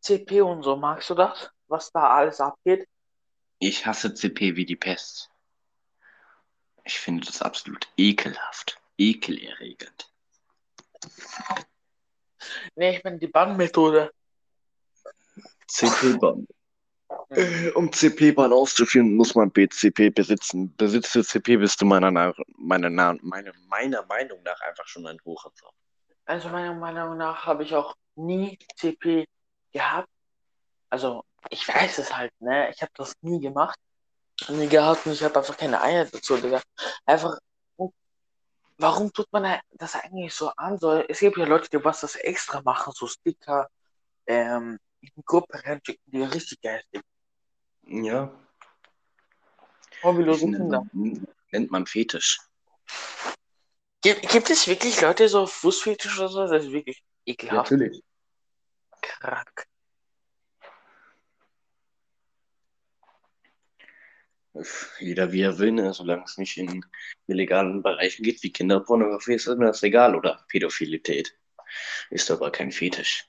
CP und so? Magst du das? Was da alles abgeht? Ich hasse CP wie die Pest. Ich finde das absolut ekelhaft. Ekelerregend. Nee, ich meine die Bannmethode. CP-Bahn. Äh, Um CP-Bahn auszuführen, muss man BCP besitzen. Besitzt du CP, bist du meiner, meiner, meiner, meiner Meinung nach einfach schon ein Hochhäuser. Also meiner Meinung nach habe ich auch nie CP gehabt. Also ich weiß es halt, ne? Ich habe das nie gemacht. Nie gehabt und ich habe einfach keine Eier dazu, Digga. Einfach warum tut man das eigentlich so an? Es gibt ja Leute, die was das extra machen, so Sticker, ähm, in die Gruppe reinschicken, die richtig geil sind. Ja. Hobbylose Nennt Kinder. man, nennt man Fetisch. Gibt, gibt es wirklich Leute so Fußfetisch oder so? Das ist wirklich ekelhaft. Natürlich. Krank. Jeder wie er will, ne? solange es nicht in illegalen Bereichen geht, wie Kinderpornografie ist mir das egal oder Pädophilität. Ist aber kein Fetisch.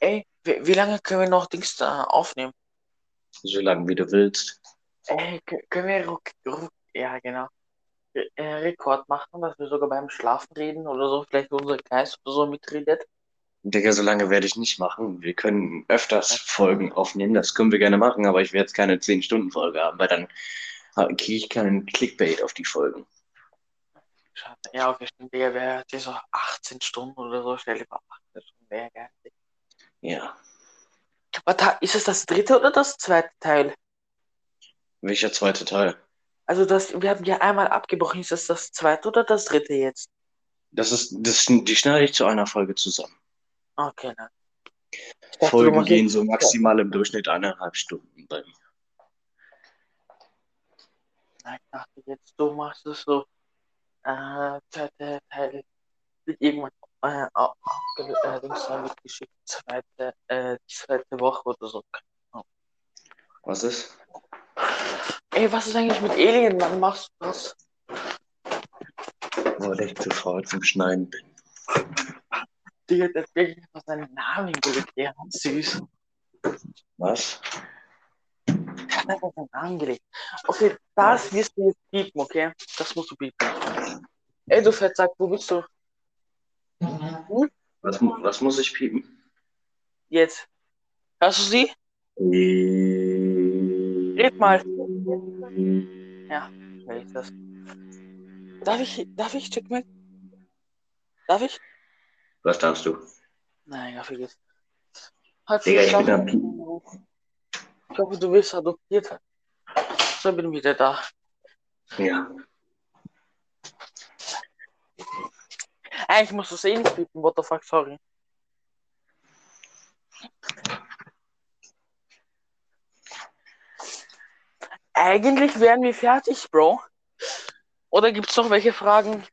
Ey, wie, wie lange können wir noch Dings da aufnehmen? Solange wie du willst. Ey, können wir Ruck, Ruck, ja genau, Re- äh, Rekord machen, dass wir sogar beim Schlafen reden oder so, vielleicht unser Geist oder so mitredet? Digga, so lange werde ich nicht machen. Wir können öfters Folgen aufnehmen, das können wir gerne machen, aber ich werde jetzt keine 10-Stunden-Folge haben, weil dann ha- kriege ich keinen Clickbait auf die Folgen. Schade. Ja, okay, stimmt, Digga, wäre jetzt so 18 Stunden oder so, stell dir mal 18 Stunden, wäre geil. Ja. Warte, ist es das dritte oder das zweite Teil? Welcher zweite Teil? Also das, wir haben ja einmal abgebrochen, ist das das zweite oder das dritte jetzt? Das ist, das, die schneide ich zu einer Folge zusammen. Okay, dann. Dachte, Folgen gehen so maximal im Durchschnitt eineinhalb Stunden bei mir. Nein, ich dachte jetzt, du machst es so, äh, zweite Teil wird irgendwann äh, aufge- äh, dann wird geschickt, zweite, äh, zweite Woche oder so. Was ist? Ey, was ist eigentlich mit Alien? Wann machst du das? Weil ich zu faul zum Schneiden bin. Digga, der hat wirklich einfach seinen Namen gelegt, der hat süß. Was? Er hat einfach seinen Namen gelegt. Okay, das wirst du jetzt piepen, okay? Das musst du piepen. Ey, du Fettsack, wo bist du? Was, mu- was muss ich piepen? Jetzt. Hörst du sie? Red mal. Ja, wer ist das? Darf ich, darf ich, check mal? Darf ich? Was darfst du? Nein, ja, vergiss. Hat Digga, ich bin am Piepen. Ich hoffe, du wirst adoptiert. So bin wieder da. Ja. Eigentlich musst du es eh nicht piepen, what the fuck, sorry. Eigentlich wären wir fertig, Bro. Oder gibt's noch welche Fragen?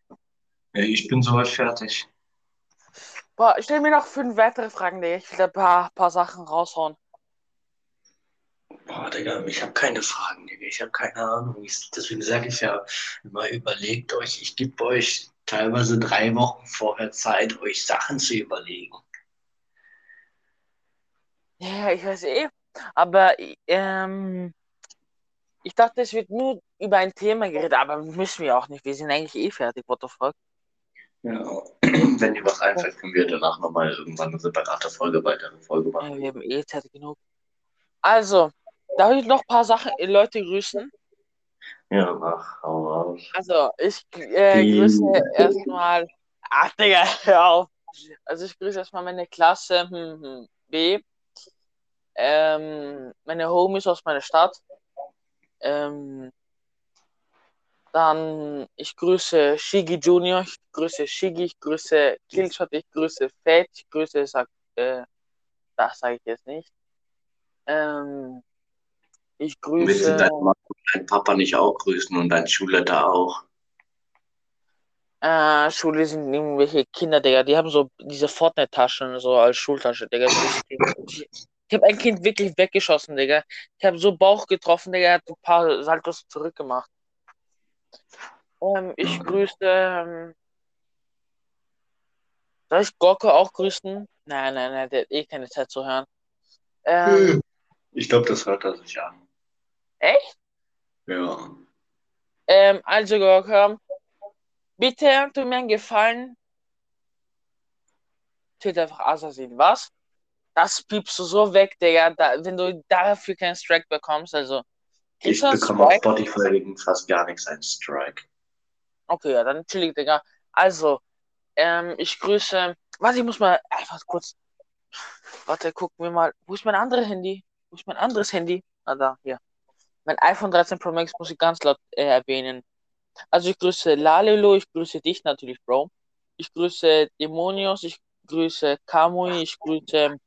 Ich bin soweit fertig. Boah, stell mir noch fünf weitere Fragen, Digga. Ich will da ein paar, paar Sachen raushauen. Boah, Digga, ich habe keine Fragen, Digga. Ich habe keine Ahnung. Ich, deswegen sage ich ja immer, überlegt euch. Ich gebe euch teilweise drei Wochen vorher Zeit, euch Sachen zu überlegen. Ja, ich weiß eh. Aber ähm, ich dachte, es wird nur über ein Thema geredet, aber müssen wir auch nicht. Wir sind eigentlich eh fertig, what the fuck. Ja. [CLEARS THROAT] Wenn dir was einfällt, können wir danach nochmal irgendwann eine separate Folge, weitere Folge Ja, machen. wir haben eh Zeit genug. Also, darf ich noch ein paar Sachen, äh, Leute grüßen? Ja, mach, hau raus. Also, ich äh, grüße [LAUGHS] erstmal. Ach, Digga, hör auf. Also, ich grüße erstmal meine Klasse hm, hm, B. Ähm, meine Homies aus meiner Stadt. Ähm, dann, ich grüße Shigi Junior, ich grüße Shigi, ich grüße Killshot, ich grüße Fate, ich grüße, sag, äh, das sage ich jetzt nicht. Ähm, ich Willst du grüße. deine Mama und deinen Papa nicht auch grüßen und deinen Schulleiter auch? Äh, Schule sind irgendwelche Kinder, Digga. Die haben so diese Fortnite-Taschen so als Schultasche, Digga. Richtig- Ich habe ein Kind wirklich weggeschossen, Digga. Ich habe so Bauch getroffen, Digga. Er hat ein paar Saltos zurückgemacht. Ähm, ich grüße. Ähm, soll ich Gorko auch grüßen? Nein, nein, nein, der hat eh keine Zeit zu hören. Ähm, Ich glaube, das hört er sich an. Echt? Ja. Ähm, also Gorko, bitte tu mir einen Gefallen. Twitter einfach Assassin. Was? Das piepst du so weg, Digga. Da, wenn du dafür keinen Strike bekommst, also. Ich bekomme auf? Spotify wegen fast gar nichts einen Strike. Okay, ja, dann chillig, Digga. Also, ähm, ich grüße. Warte, ich muss mal einfach kurz. Warte, gucken wir mal. Wo ist mein anderes Handy? Wo ist mein anderes Handy? Ah, da, hier. Mein iPhone 13 Pro Max muss ich ganz laut äh, erwähnen. Also ich grüße Lalelo, ich grüße dich natürlich, Bro. Ich grüße Demonios, ich grüße Kamui, ich grüße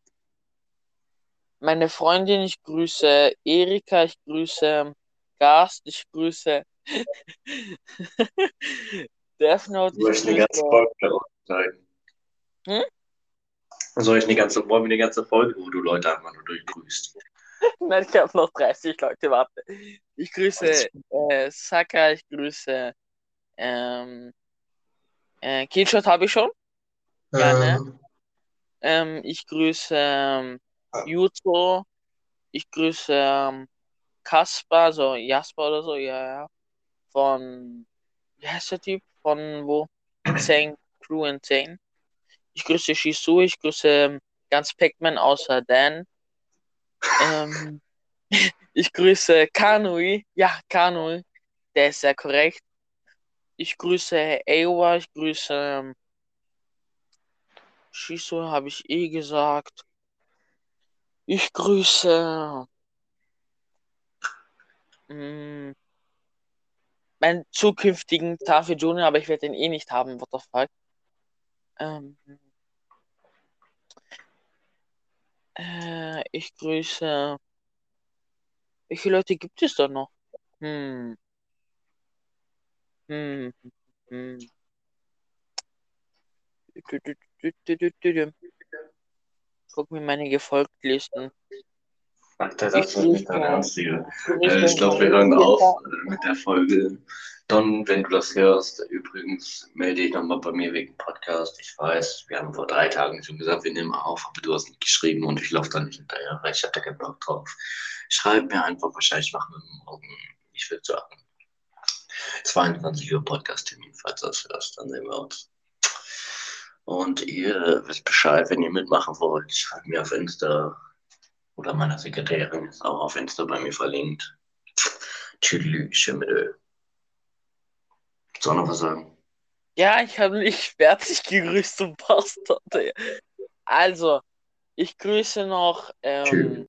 meine Freundin, ich grüße Erika, ich grüße Gast, ich grüße [LAUGHS] Death Note, Soll ich ich eine ganze grüße. Folge schneiden? Hm? Soll ich eine ganze, wollen wir eine ganze Folge, wo du Leute einfach nur durchgrüßt? [LAUGHS] Nein, ich habe noch 30 Leute, warte. Ich grüße äh, Saka, ich grüße ähm, äh, Killshot habe ich schon. Gerne. Ähm, ich grüße ähm, Yuto. Ich grüße ähm, Kaspar, so Jasper oder so, ja, ja. Von, wie heißt der Typ? Von wo? [CLEARS THROAT] Insane, Crew Insane. Ich grüße Shisu, ich grüße ähm, ganz Pac-Man außer Dan. Ähm, [LAUGHS] ich grüße Kanui. Ja, Kanui. Der ist sehr korrekt. Ich grüße Ewa, ich grüße ähm, Shisu, habe ich eh gesagt. Ich grüße mh, meinen zukünftigen Tafel Junior, aber ich werde den eh nicht haben, what the fuck. Ähm, äh, ich grüße. Wie viele Leute gibt es da noch? Hm. Hm. Hm. Guck mir meine Gefolgtlisten. Alter, das ist nicht dein Ernst, Digga. Ich Äh, glaube, wir hören auf mit der Folge. Don, wenn du das hörst, übrigens melde dich nochmal bei mir wegen Podcast. Ich weiß, wir haben vor drei Tagen schon gesagt, wir nehmen auf, aber du hast nicht geschrieben und ich laufe da nicht hinterher, weil ich hatte keinen Bock drauf. Schreib mir einfach, wahrscheinlich machen wir morgen, ich würde sagen, 22 Uhr Podcast-Termin, falls du das hörst, dann sehen wir uns. Und ihr wisst Bescheid, wenn ihr mitmachen wollt, schreibt mir auf Insta oder meiner Sekretärin ist auch auf Insta bei mir verlinkt. Tüdelü, Schimmel. Soll noch was sagen? Ja, ich habe nicht fertig gegrüßt, du Bastard. ey. Also, ich grüße noch ähm.